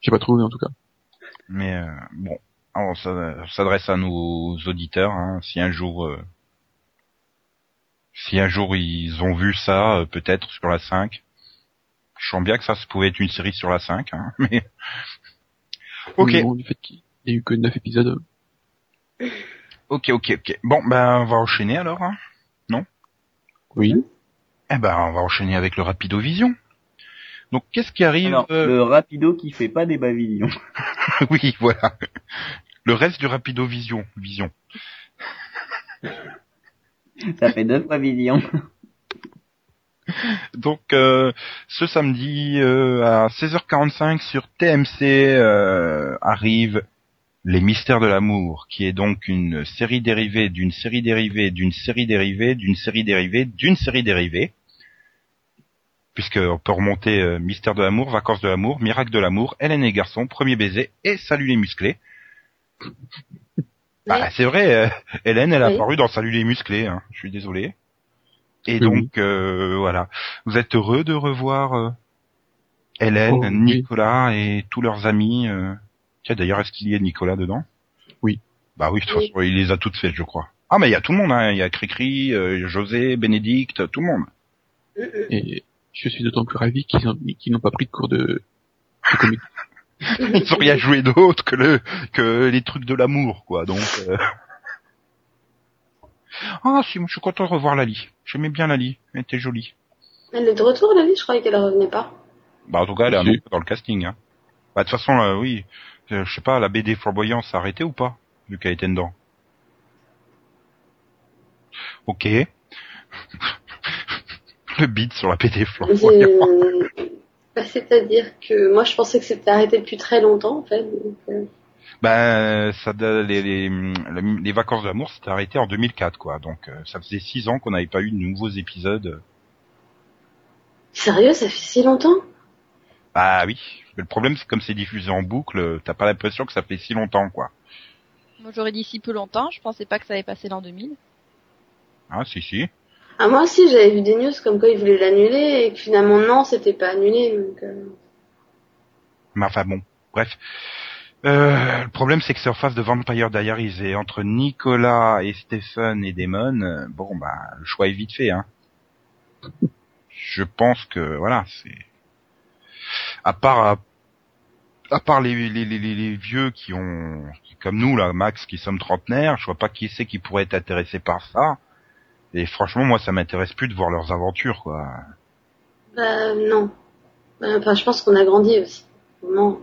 J'ai pas trouvé en tout cas. Mais euh, bon, on s'a- s'adresse à nos auditeurs. Hein, si un jour, euh, si un jour ils ont vu ça, euh, peut-être sur la 5. Je sens bien que ça, ça pouvait être une série sur la 5, hein, mais ok, moment du fait qu'il y a eu que 9 épisodes. ok, ok, ok. Bon, ben on va enchaîner alors. Hein. Oui. Eh ben, on va enchaîner avec le Rapido Vision. Donc, qu'est-ce qui arrive Alors, euh, le rapido qui fait pas des bavillons. Oui, voilà. Le reste du Rapido Vision. Vision. Ça fait deux pavillons. Donc, euh, ce samedi euh, à 16h45 sur TMC euh, arrive Les Mystères de l'amour, qui est donc une série dérivée d'une série dérivée d'une série dérivée d'une série dérivée d'une série dérivée. Puisque on peut remonter euh, Mystère de l'amour, Vacances de l'amour, Miracle de l'amour, Hélène et Garçon, Premier baiser et Salut les musclés. Bah, c'est vrai, euh, Hélène, elle a Oui. apparu dans Salut les musclés, hein, je suis désolé. Et Oui, donc, euh, voilà. Vous êtes heureux de revoir euh, Hélène, Oh, oui. Nicolas et tous leurs amis euh... Tiens, d'ailleurs, est-ce qu'il y a Nicolas dedans? Oui. Bah oui, de toute façon, il les a toutes faites, je crois. Ah, mais il y a tout le monde, hein. Il y a Cricri, euh, José, Bénédicte, tout le monde. Et je suis d'autant plus ravi qu'ils n'ont pas pris de cours de, de comédie. Ils ont rien joué d'autre que le que les trucs de l'amour, quoi. Donc. euh. Ah, si, moi, je suis content de revoir Lali. J'aimais bien Lali. Elle était jolie. Elle est de retour, la vie Je croyais qu'elle revenait pas. Bah, en tout cas, elle est annoncée dans le casting. Hein. Bah, de toute façon, euh, oui. Euh, je sais pas, la BD Flamboyance a arrêté ou pas Vu qu'elle était dedans? Ok. le beat sur la BD Flamboyance. Bah, C'est-à-dire que moi, je pensais que c'était arrêté depuis très longtemps, en fait. donc, euh, Ben, ça, les, les, les vacances d'amour, c'était arrêté en 2004, quoi. Donc, euh, ça faisait six ans qu'on n'avait pas eu de nouveaux épisodes. Sérieux, ça fait si longtemps? Bah oui. Mais le problème, c'est que comme c'est diffusé en boucle, t'as pas l'impression que ça fait si longtemps, quoi. Moi, j'aurais dit si peu longtemps. Je pensais pas que ça allait passer l'an 2000. Ah, si, si. Ah, moi aussi, j'avais vu des news comme quoi ils voulaient l'annuler et que finalement, non, c'était pas annulé. Donc, euh, enfin bon, bref. Euh, le problème, c'est que c'est en face de Vampire Diaries et entre Nicolas et Stephen et Damon, euh, bon, bah, le choix est vite fait, hein. Je pense que, voilà, c'est, à part, à, part les, vieux qui ont, comme nous, là, Max, qui sommes trentenaires, je vois pas qui c'est qui pourrait être intéressé par ça. Et franchement, moi, ça m'intéresse plus de voir leurs aventures, quoi. bah, non. Bah, Enfin, je pense qu'on a grandi aussi. Vraiment.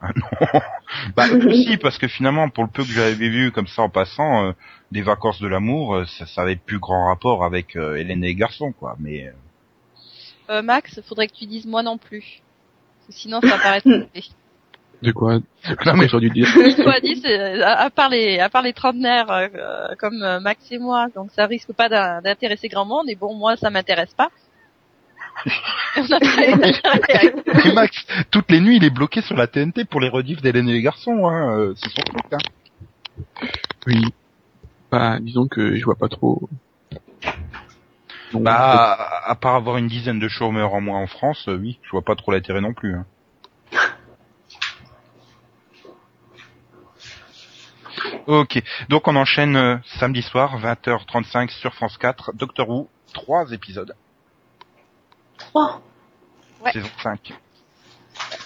Ah non. bah si parce que finalement pour le peu que j'avais vu comme ça en passant euh, des vacances de l'amour euh, ça, ça avait plus grand rapport avec euh, Hélène et les garçons quoi mais euh, Euh, Max, faudrait que tu dises moi non plus. Sinon, ça paraît. De quoi? Non, mais- j'aurais dû dire à, part les, à part les trentenaires euh, euh, comme euh, Max et moi, donc ça risque pas d'in- d'intéresser grand monde. Et bon, moi, ça m'intéresse pas. Mais Max toutes les nuits il est bloqué sur la TNT pour les rediffs d'Hélène et les garçons hein euh, c'est son truc hein. oui. Bah, disons que je vois pas trop. Donc, bah à, à part avoir une dizaine de chômeurs en moins en France euh, oui je vois pas trop l'intérêt non plus hein. Ok, donc on enchaîne euh, samedi soir, 20h35 sur France 4, Doctor Who, trois épisodes, Trois. Ouais. saison 5.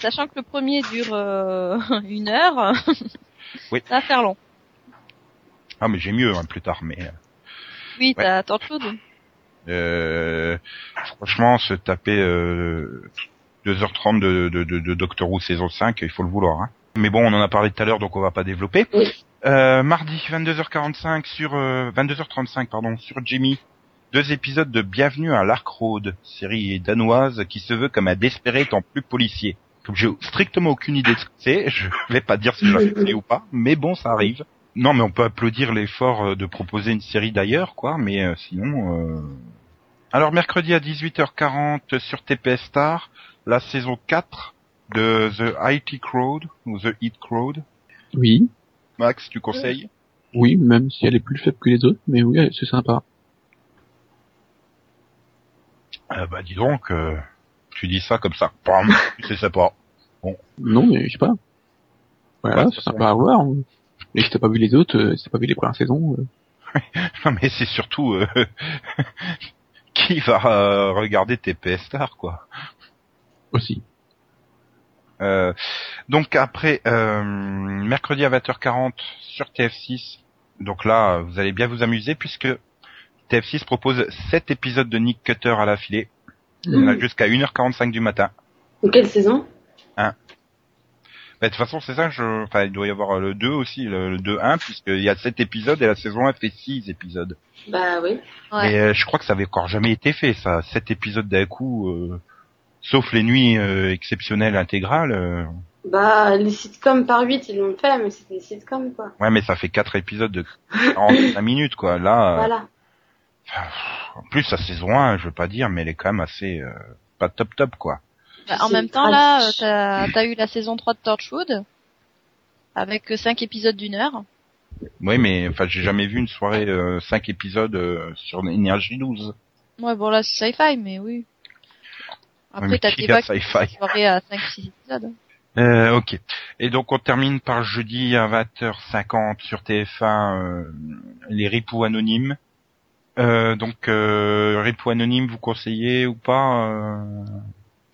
Sachant que le premier dure euh, une heure, Oui. ça va faire long. Ah mais j'ai mieux hein, plus tard, mais Oui, Ouais. t'as tant de choses. euh, Franchement, se taper euh, 2h30 de, de, de, de Doctor Who saison 5, il faut le vouloir. Hein. Mais bon, on en a parlé tout à l'heure, donc on va pas développer. Oui. Euh, mardi 22h45 sur euh, 22h35 pardon sur Jimmy. Deux épisodes de Bienvenue à l'Ark Road, série danoise qui se veut comme un Desperate en plus policier. Comme j'ai strictement aucune idée de ce que c'est, je vais pas dire si je l'ai ou pas, mais bon, ça arrive. Non, mais on peut applaudir l'effort euh, de proposer une série d'ailleurs, quoi, mais euh, sinon... euh, Alors, mercredi à 18h40 sur TPS Star, la saison 4 de The IT Crowd, ou The Hit Crowd. Oui, Max, tu conseilles oui, même si elle est plus faible que les autres, mais oui, c'est sympa. Euh, Bah dis donc, euh, tu dis ça comme ça. Pam, c'est sympa. Non, mais je sais pas. Voilà, Ouais, c'est sympa à voir. Et si t'as pas vu les autres, euh, si t'as pas vu les premières saisons, euh, Non mais c'est surtout... euh, qui va euh, regarder TPS Star, quoi aussi. Euh, donc après, euh, mercredi à 20h40 sur TF6. Donc là, vous allez bien vous amuser puisque TF6 propose 7 épisodes de Nick Cutter à l'affilée. On a jusqu'à 1h45 du matin. De quelle saison? Bah, de toute façon, c'est ça, je... enfin, il doit y avoir le 2 aussi, le, le 2-1, puisqu'il y a 7 épisodes et la saison 1 fait 6 épisodes. Bah oui. Ouais. Mais euh, je crois que ça avait encore jamais été fait, ça. 7 épisodes d'un coup, euh, sauf les nuits euh, exceptionnelles intégrales. euh, Bah les sitcoms par 8 ils l'ont fait, mais c'était des sitcoms quoi. Ouais, mais ça fait 4 épisodes de 45 minutes, quoi. Là, euh, Voilà. enfin, pff, en plus, la saison 1, je veux pas dire, mais elle est quand même assez... euh, pas top top, quoi. Bah, en C'est même temps, là, euh, t'as as eu la saison 3 de Torchwood, avec 5 épisodes d'une heure. Oui, mais enfin, j'ai jamais vu une soirée 5 épisodes euh, sur Énergie 12. Ouais, bon là, c'est sci-fi, mais oui. Après, t'as a vagues à 5-6 épisodes. Euh, ok. Et donc on termine par jeudi à 20h50 sur TF1 euh, les ripoux anonymes. Euh, donc euh, ripoux anonymes, vous conseillez ou pas euh,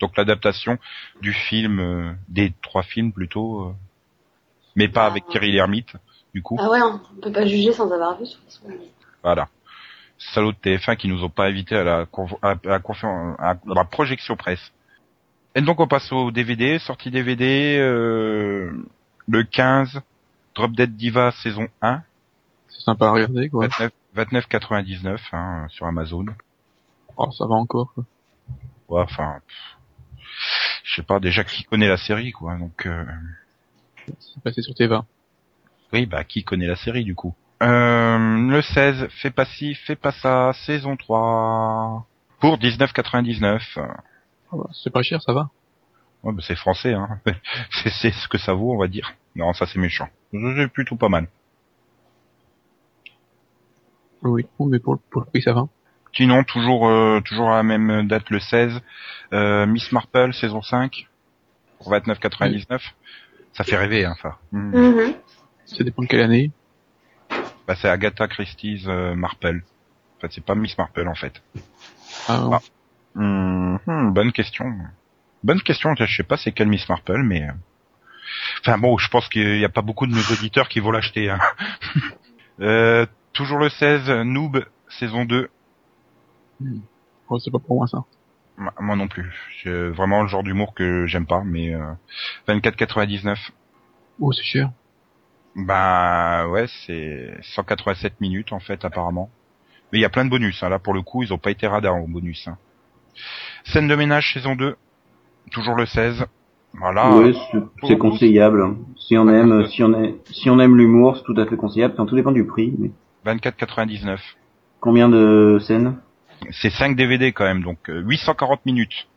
Donc l'adaptation du film, euh, des trois films plutôt, euh, mais pas Ah. avec Thierry Lhermitte, du coup. Ah ouais, on peut pas juger sans avoir vu de toute façon. Voilà. Salauds de TF1 qui nous ont pas invités à la, à, à la à la projection presse. Et donc on passe au DVD, sortie DVD, euh, le 15, Drop Dead Diva saison 1, C'est sympa à regarder, quoi. 29 29,99 hein, sur Amazon. Oh, ça va encore, quoi. Ouais, enfin, je sais pas déjà qui connaît la série quoi. Donc euh, C'est passé sur TV. oui, bah qui connaît la série du coup. Euh, le 16, fais pas ci, fais pas ça, saison 3 pour 19,99. Oh, bah, c'est pas cher, ça va. Ouais, bah, c'est français, hein. c'est, c'est ce que ça vaut, on va dire. Non, ça c'est méchant. C'est plutôt pas mal. Oui, bon, mais pour, le- pour le prix, ça va. Sinon, toujours, euh, toujours à la même date, le 16, euh, Miss Marple, saison 5, pour 29,99. Ça fait rêver, hein, ça. Hmm. Mhm. Ça dépend de quelle année. Bah, c'est Agatha Christie's euh, Marple. En fait, c'est pas Miss Marple, en fait. Ah, Ah. Hmm, hmm, bonne question. Bonne question, je sais pas c'est quelle Miss Marple, mais... euh, Enfin bon, je pense qu'il y a pas beaucoup de nos auditeurs qui vont l'acheter. Hein. Euh, toujours le 16, Noob, saison 2. oh, c'est pas pour moi, ça. Moi moi non plus. C'est vraiment le genre d'humour que j'aime pas, mais euh, 24,99. Oh, c'est cher. Bah ouais, c'est 187 minutes en fait apparemment. Mais il y a plein de bonus. Hein. Là pour le coup, ils ont pas été radars en bonus. Hein. Scène de ménage saison 2, toujours le 16. Voilà. Ouais, c'est- conseillable. hein. Si on aime, euh, si on aime, si on aime l'humour, c'est tout à fait conseillable. Enfin, tout dépend du prix. Mais 24,99. combien de scènes? C'est 5 DVD quand même, donc euh, 840 minutes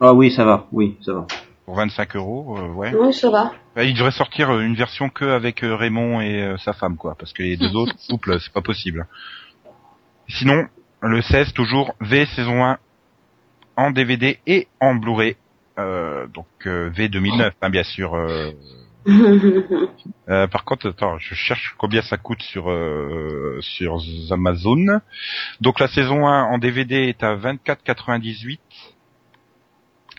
Ah oui, ça va. Oui, ça va. Pour 25 euros. euh, ouais. Oui, ça va. Bah, il devrait sortir euh, une version que avec euh, Raymond et euh, sa femme, quoi, parce que les deux autres couples, c'est pas possible. Sinon, le 16 toujours V saison 1 en DVD et en Blu-ray. Euh, donc euh, V 2009, hein, bien sûr. euh. Euh, par contre, attends, je cherche combien ça coûte sur euh, sur Amazon. Donc la saison 1 en DVD est à 24,98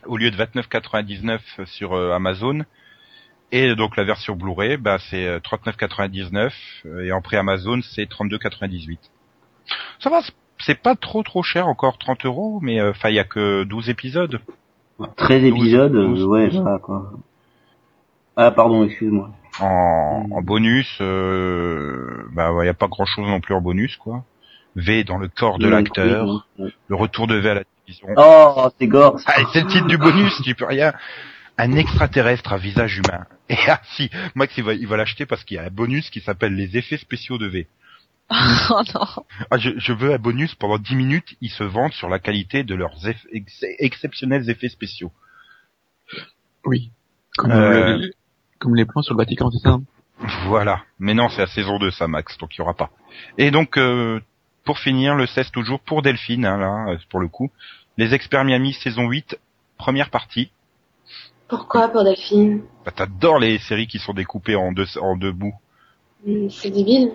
au lieu de 29,99 sur euh, Amazon. Et donc la version Blu-ray, bah c'est euh, 39,99 euh, et en pré Amazon c'est 32,98. Ça va, c'est pas trop trop cher encore 30 euros, mais euh, enfin il y a que 12 épisodes. 13 Douze, épisodes, euh, ouais, ça, quoi. Ah, pardon, excuse-moi. En, en bonus, euh, bah il y a pas grand chose non plus en bonus quoi. V dans le corps de l'acteur, oui, oui. le retour de V à la Oh, c'est gore. Ah, c'est le titre du bonus, tu peux rien. Un extraterrestre à visage humain. Et ah si, Max il va il va l'acheter parce qu'il y a un bonus qui s'appelle les effets spéciaux de V. oh non. Ah, je, je veux un bonus pendant 10 minutes, ils se vendent sur la qualité de leurs eff- ex- exceptionnels effets spéciaux. Oui. Comme, Euh. le- comme les plans sur le Vatican, c'est ça hein? Voilà. Mais non, c'est la saison 2 ça Max, donc il y aura pas. Et donc euh, pour finir, le 16 toujours pour Delphine, hein, là, euh, pour le coup. Les experts Miami saison 8, première partie. Pourquoi pour Delphine? Bah, T'adores les séries qui sont découpées en deux en deux bouts. C'est débile.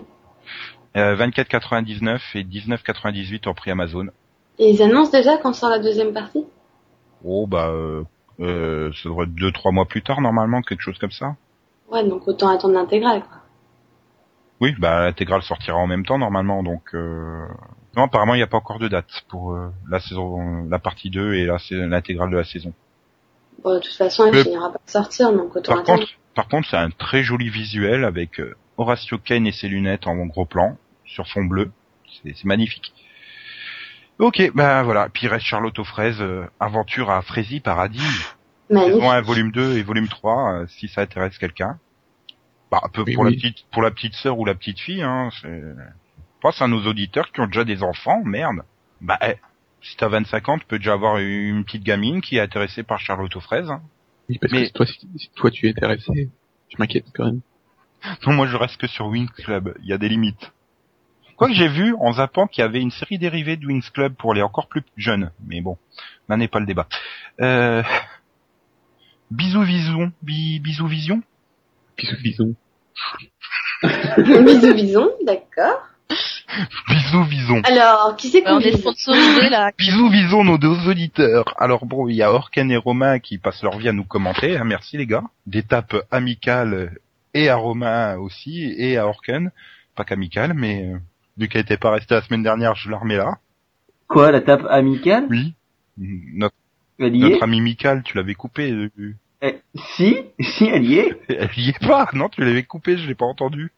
Euh, 24,99 et 19,98 en prix Amazon. Et ils annoncent déjà quand sort la deuxième partie? Oh bah euh, euh, ça devrait être deux trois mois plus tard normalement, quelque chose comme ça. Ouais, donc autant attendre l'intégrale, quoi. Oui, bah l'intégrale sortira en même temps normalement, donc euh... non apparemment il n'y a pas encore de date pour euh, la saison, la partie 2 et l'intégrale de la saison. Bon, de toute façon, elle Mais- finira par sortir, donc autant Par contre, par contre c'est un très joli visuel avec euh, Horatio Kane et ses lunettes en gros plan sur fond bleu, c'est magnifique. Ok, bah voilà, puis il reste Charlotte aux fraises, euh, aventure à Frézy Paradis. Magnifique. Saison 1, volume 2 et volume 3, euh, si ça intéresse quelqu'un. Bah, un peu Oui, pour la petite, pour la petite sœur ou la petite fille, hein, pense à nos auditeurs qui ont déjà des enfants, merde. Bah, eh, si t'as 25 ans, tu peux déjà avoir une petite gamine qui est intéressée par Charlotte aux fraises. hein. Oui, parce Mais- que si toi, si, si toi tu es intéressé, je m'inquiète quand même. Non, moi je reste que sur Wings Club, il y a des limites. Quoique j'ai vu en zappant qu'il y avait une série dérivée de Wings Club pour les encore plus jeunes, mais bon, là n'est pas le débat. Euh... Bisous vision, bi, bisous vision? Bisous, bisous. Bisous, bisous, d'accord. Bisous vison. Alors, qui c'est qu'on on est sponsorisé là. Bisous visons nos deux auditeurs. Alors bon, il y a Orken et Romain qui passent leur vie à nous commenter. hein, merci les gars. Des tapes amicales et à Romain aussi et à Orken. Pas qu'amicales, mais euh, vu qu'elle était pas restée la semaine dernière, je la remets là. Quoi, la tape amicale? Oui. Notre, ami Michael, tu l'avais coupé. euh, Eh, Si, si, elle y est. Elle y est pas. Non, tu l'avais coupé, je l'ai pas entendu.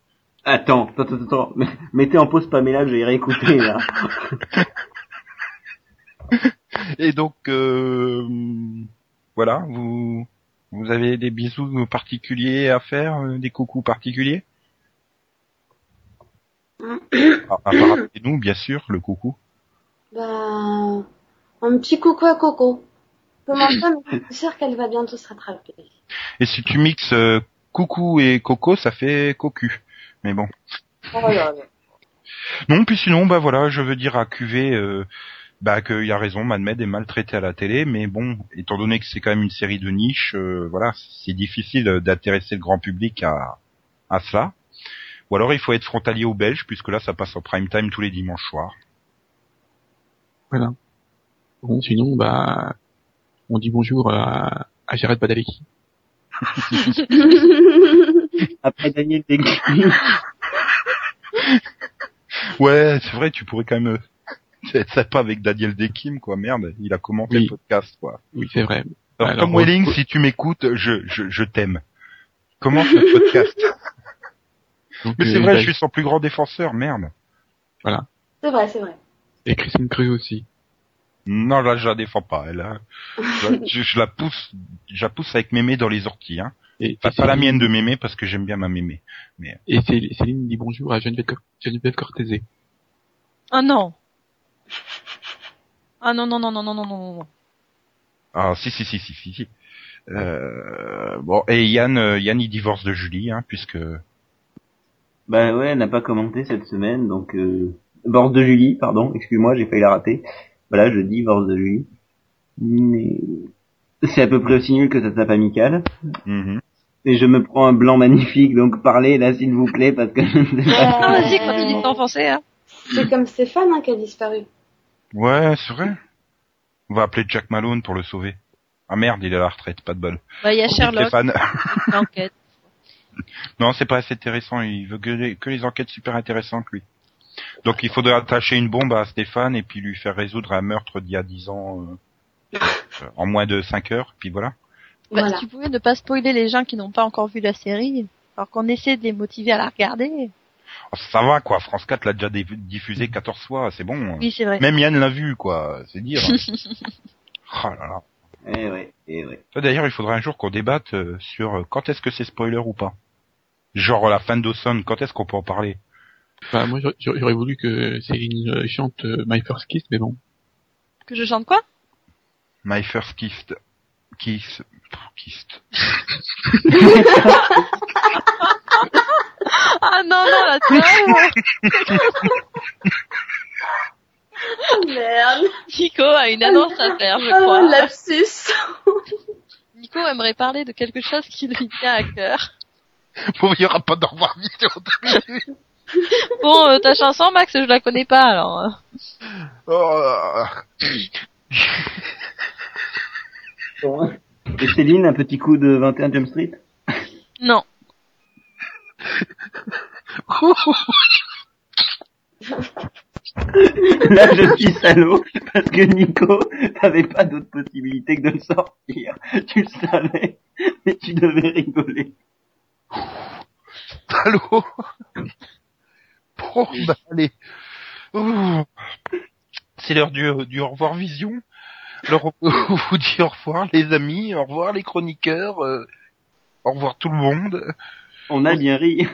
Attends, attends, attends, attends. Mettez en pause Pamela, je vais y réécouter, là. Et donc, euh, voilà, vous, vous avez des bisous particuliers à faire, euh, des coucous particuliers À, à part nous, bien sûr, le coucou. Bah, un petit coucou à Coco. Comment ça, mais je suis sûre qu'elle va bientôt se rattraper. Et si tu mixes euh, coucou et coco, ça fait cocu. Mais bon. Oh là là. Non, puis sinon, bah voilà, je veux dire à QV, euh, bah qu'il y a raison, Mad Men est maltraité à la télé, mais bon, étant donné que c'est quand même une série de niche, euh, voilà, c'est difficile d'intéresser le grand public à, à cela. Ou alors il faut être frontalier au belge, puisque là ça passe en prime time tous les dimanches soirs. Voilà. Bon, sinon, bah, on dit bonjour à, à Jared Padalecki. Après Daniel. Ouais, c'est vrai, tu pourrais quand même euh, être sympa avec Daniel Dekim, quoi, merde, il a commenté Oui. le podcast, quoi. Oui, c'est vrai. Alors, Alors, Tom on- Welling, si tu m'écoutes, je, je, je t'aime. Commence le podcast. Donc, Mais c'est euh, vrai, bah, je suis son plus grand défenseur, merde. C'est vrai, c'est vrai. Et Kristen Cruz aussi. Non, là, je la défends pas. Elle, a- je, je la pousse, je la pousse avec mémé dans les orties. Hein. Et, Enfin, et pas la mienne de mémé parce que j'aime bien ma mémé. Et Céline dit bonjour à Geneviève, Geneviève Cortese. Ah non. Ah non non non non non non non non. Ah, si, si, si, si, si. si. Euh, bon, et Yann, euh, Yann, il divorce de Julie, hein, puisque Bah ouais, elle n'a pas commenté cette semaine, donc euh... Divorce de Julie, pardon, excuse-moi, j'ai failli la rater. Voilà, je dis divorce de Julie. Mais c'est à peu près aussi nul que sa tape amicale. Mhm. Et je me prends un blanc magnifique, donc parlez là s'il vous plaît, parce que je ne sais pas. Ah hein. C'est comme Stéphane hein, qui a disparu. ouais, c'est vrai. On va appeler Jack Malone pour le sauver. Ah merde, il est à la retraite, pas de bol. Bah il y a Sherlock, Stéphane. l'enquête. non, c'est pas assez intéressant. Il veut que les, que les enquêtes super intéressantes, lui. Donc il faudrait attacher une bombe à Stéphane et puis lui faire résoudre un meurtre d'il y a 10 ans euh, euh, en moins de 5 heures, puis voilà. Bah, Voilà. Tu pouvais ne pas spoiler les gens qui n'ont pas encore vu la série, alors qu'on essaie de les motiver à la regarder. Oh, Ça va quoi, France 4 l'a déjà dé- diffusé 14 fois, c'est bon. Oui, c'est vrai. Même Yann l'a vu quoi, c'est dire. oh là là. Eh ouais, eh ouais. Ça, D'ailleurs, il faudrait un jour qu'on débatte euh, sur euh, quand est-ce que c'est spoiler ou pas? Genre la fin de Dawson, quand est-ce qu'on peut en parler? Enfin, moi, j'aurais- voulu que Céline euh, chante euh, My First Kiss, mais bon. Que je chante quoi? My first kiss, kiss, kiss. Ah non, non, la toile Oh, merde. Nico a une annonce à faire, je Oh, crois. lapsus. Nico aimerait parler de quelque chose qui lui tient à cœur. Bon, il y aura pas d'au revoir vidéo. Bon, euh, ta chanson, Max, je la connais pas, alors. euh. Oh, Bon. Et Céline, un petit coup de 21 Jump Street? Non. Là, je suis salaud, parce que Nico, t'avais pas d'autre possibilité que de le sortir. Tu le savais, mais tu devais rigoler. Allô Bon, bah, allez. C'est l'heure du, du au revoir vision. Alors, on vous dit au revoir les amis, au revoir les chroniqueurs, euh, au revoir tout le monde. On a bien ri.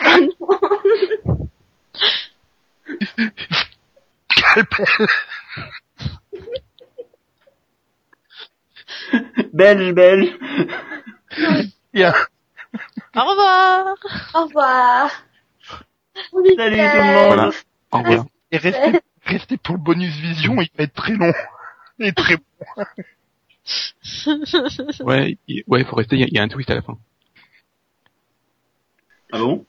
belge, belge. Bien. Au revoir Au revoir. Salut tout le monde. Voilà. Au revoir. Et restez, restez pour le bonus vision, il va être très long. Et très bon. Ouais, il- ouais, faut rester, il y, a- il y a un twist à la fin. Ah bon?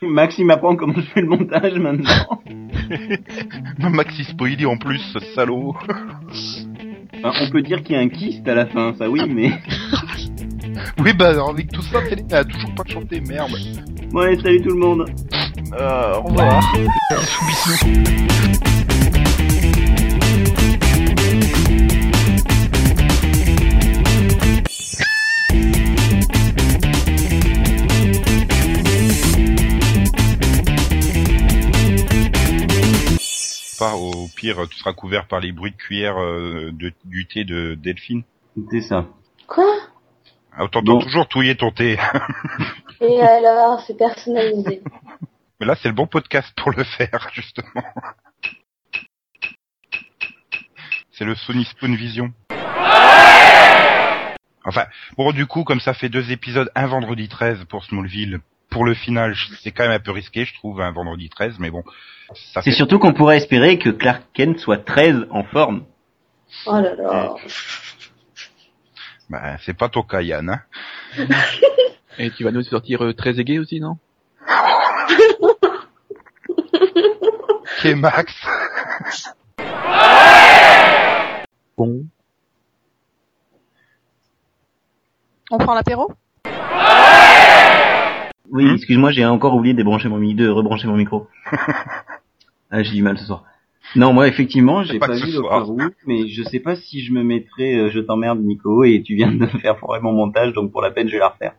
Max, il m'apprend comment je fais le montage maintenant. Maxi spoilé en plus, ce salaud. Enfin, on peut dire qu'il y a un kyste à la fin, ça oui, mais... Oui, bah, avec tout ça, Céline a toujours pas chanté, merde. Bon allez, salut tout le monde. Euh, au revoir. Au pire, tu seras couvert par les bruits de cuillère euh, de, du thé de Delphine. C'est ça. Quoi? Ah, T'entends Bon. toujours touiller ton thé. Et alors, c'est personnalisé. Mais là, c'est le bon podcast pour le faire, justement. C'est le Sony Spoon Vision. Enfin, bon, du coup, comme ça fait deux épisodes, un vendredi 13 pour Smallville, pour le final, c'est quand même un peu risqué, je trouve, un vendredi 13, mais bon. C'est fait... surtout qu'on pourrait espérer que Clark Kent soit 13 en forme. Oh là là. Bah, c'est pas ton cas, Yann, hein. Et tu vas nous sortir euh, très aigué aussi, non? Ok, Max? Bon. On prend l'apéro? Oui, excuse-moi, j'ai encore oublié de débrancher mon mi- de rebrancher mon micro. ah, j'ai du mal ce soir. Non, moi effectivement, j'ai Pas pas, vu. Doctor Who, mais je sais pas si je me mettrai euh, je t'emmerde Nico et tu viens de faire foirer mon montage, donc pour la peine je vais la refaire.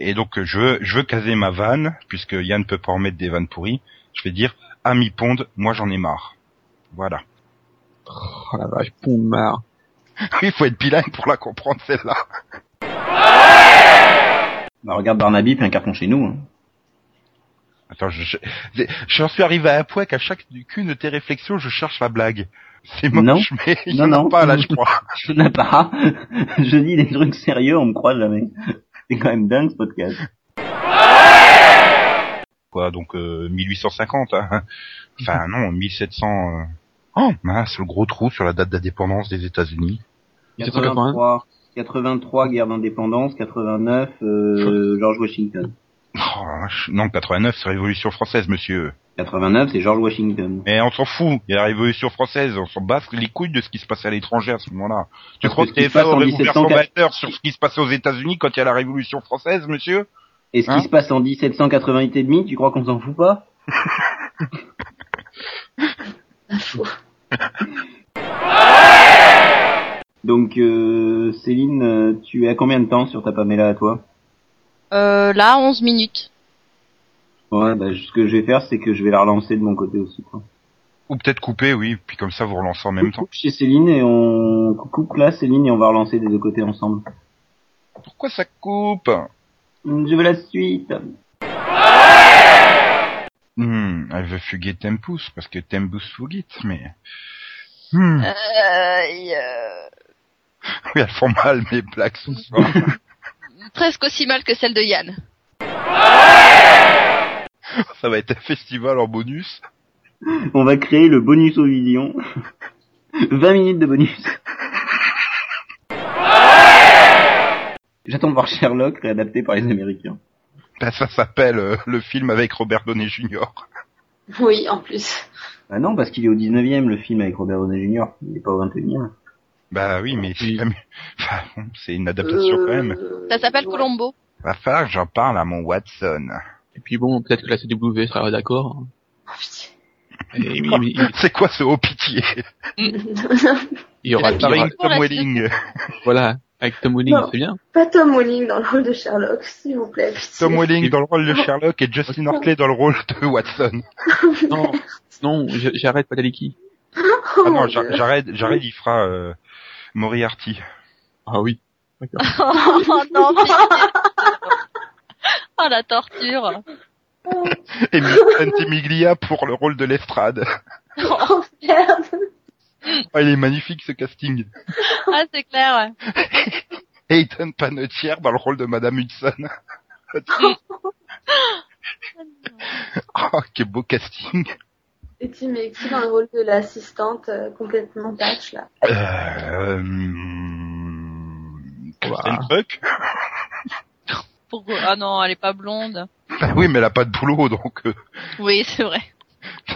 Et donc, je veux, je veux caser ma vanne, puisque Yann peut pas en mettre des vannes pourries. Je vais dire, ami Pond, moi j'en ai marre. Voilà. Oh la vache, poum marre. Il faut être bilingue pour la comprendre, celle-là. Bah, regarde Barnaby, puis un carton chez nous. Hein. Attends, je, je, j'en suis arrivé à un point qu'à chaque qu'une de tes réflexions, je cherche la blague. C'est moche, Non. mais il Non, en a non. pas là, je crois. Je n'ai pas. je dis des trucs sérieux, on me croit jamais. C'est quand même dingue ce podcast. Quoi, donc euh, 1850, hein. Enfin non, 1700. euh. Oh mince, le gros trou sur la date d'indépendance des États-Unis. 83, 83 guerre d'indépendance, 89 euh, George Washington. Oh, non, 89, c'est Révolution française, monsieur. 89 c'est George Washington. Mais on s'en fout. Il y a la Révolution française, on s'en bat les couilles de ce qui se passait à l'étranger à ce moment-là. Tu crois que que ce qui se TF1 passe en aurait ouvert son 1704 batteur sur ce qui se passait aux États-Unis quand il y a la Révolution française, monsieur? Et ce Hein? qui se passe en 1788 et demi, tu crois qu'on s'en fout pas? Donc euh, Céline, euh, tu es à combien de temps sur ta Pamela à toi? Euh, là, 11 minutes. Ouais, bah, ce que je vais faire, c'est que je vais la relancer de mon côté aussi. Quoi. Ou peut-être couper, oui, puis comme ça vous relancez en même temps. coupe chez Céline et on coupe là Céline et on va relancer des deux côtés ensemble. Pourquoi ça coupe? Je veux la suite. Hmm, Elle veut fuguer Tempus, parce que Tempus fugit, mais... Hmm. Euh, euh, Oui, elles font mal, mes blagues ce soir. presque aussi mal que celle de Yann. ça va être un festival en bonus. On va créer le bonus au vision. 20 minutes de bonus. J'attends de voir Sherlock réadapté par les Américains. Ben, ça s'appelle euh, le film avec Robert Downey Jr. Oui, en plus. Bah non, parce qu'il est au 19e le film avec Robert Downey Jr. Il est pas au 21e. Bah oui, mais c'est Oui. une adaptation quand même. Euh, Ça s'appelle ouais. Colombo. Va falloir que j'en parle à mon Watson. Et puis bon, peut-être que la CW sera d'accord. Oh, C'est quoi ce haut pitié? Il y aura, Tom. Welling. voilà, avec Tom Welling, c'est bien. Pas Tom Welling dans le rôle de Sherlock, s'il vous plaît. pitié. Tom Welling dans le rôle de Sherlock et Justin Hartley dans le rôle de Watson. Non, non, j'arrête Padaliki. Oh, Ah non, Dieu. Jar- Jared, Jared il fera euh, Moriarty. Ah oui. Oh non. Oh la torture. Et Ventimiglia pour le rôle de Lestrade. Oh merde. Ah, il est magnifique ce casting. Ah, c'est clair. Hayden Panettiere dans le rôle de Madame Hudson. oh, quel beau casting. Et tu mets qui dans le rôle de l'assistante euh, complètement tâche là? Euh, hum, Kristen Ouah. Krug Pourquoi? Ah non, elle est pas blonde. Bah oui, mais elle a pas de boulot, donc euh, Oui, c'est vrai.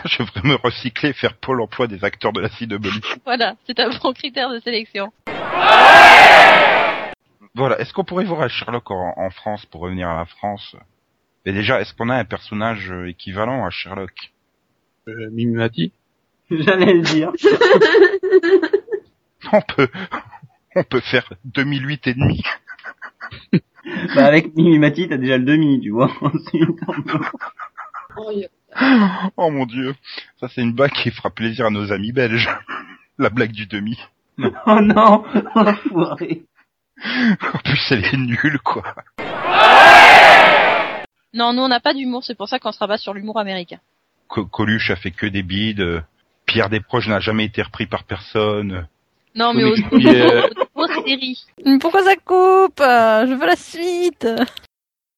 je devrais me recycler et faire pôle emploi des acteurs de la CW. Voilà, c'est un bon critère de sélection. Voilà, est-ce qu'on pourrait voir un Sherlock en, en France pour revenir à la France? Et déjà, est-ce qu'on a un personnage euh, équivalent à Sherlock? Euh, Mimimati. J'allais le dire. On peut, on peut faire 2008 et demi. bah avec Mimimati, t'as déjà le demi, tu vois. Oh. Oh mon dieu, ça c'est une blague qui fera plaisir à nos amis belges. La blague du demi. oh non, enfoiré. En plus, elle est nulle, quoi. Non, nous on n'a pas d'humour, c'est pour ça qu'on se rabat sur l'humour américain. Co- Coluche a fait que des bides. Pierre Desproges n'a jamais été repris par personne. Non, mais Oui, au aux séries. Pourquoi ça coupe? Je veux la suite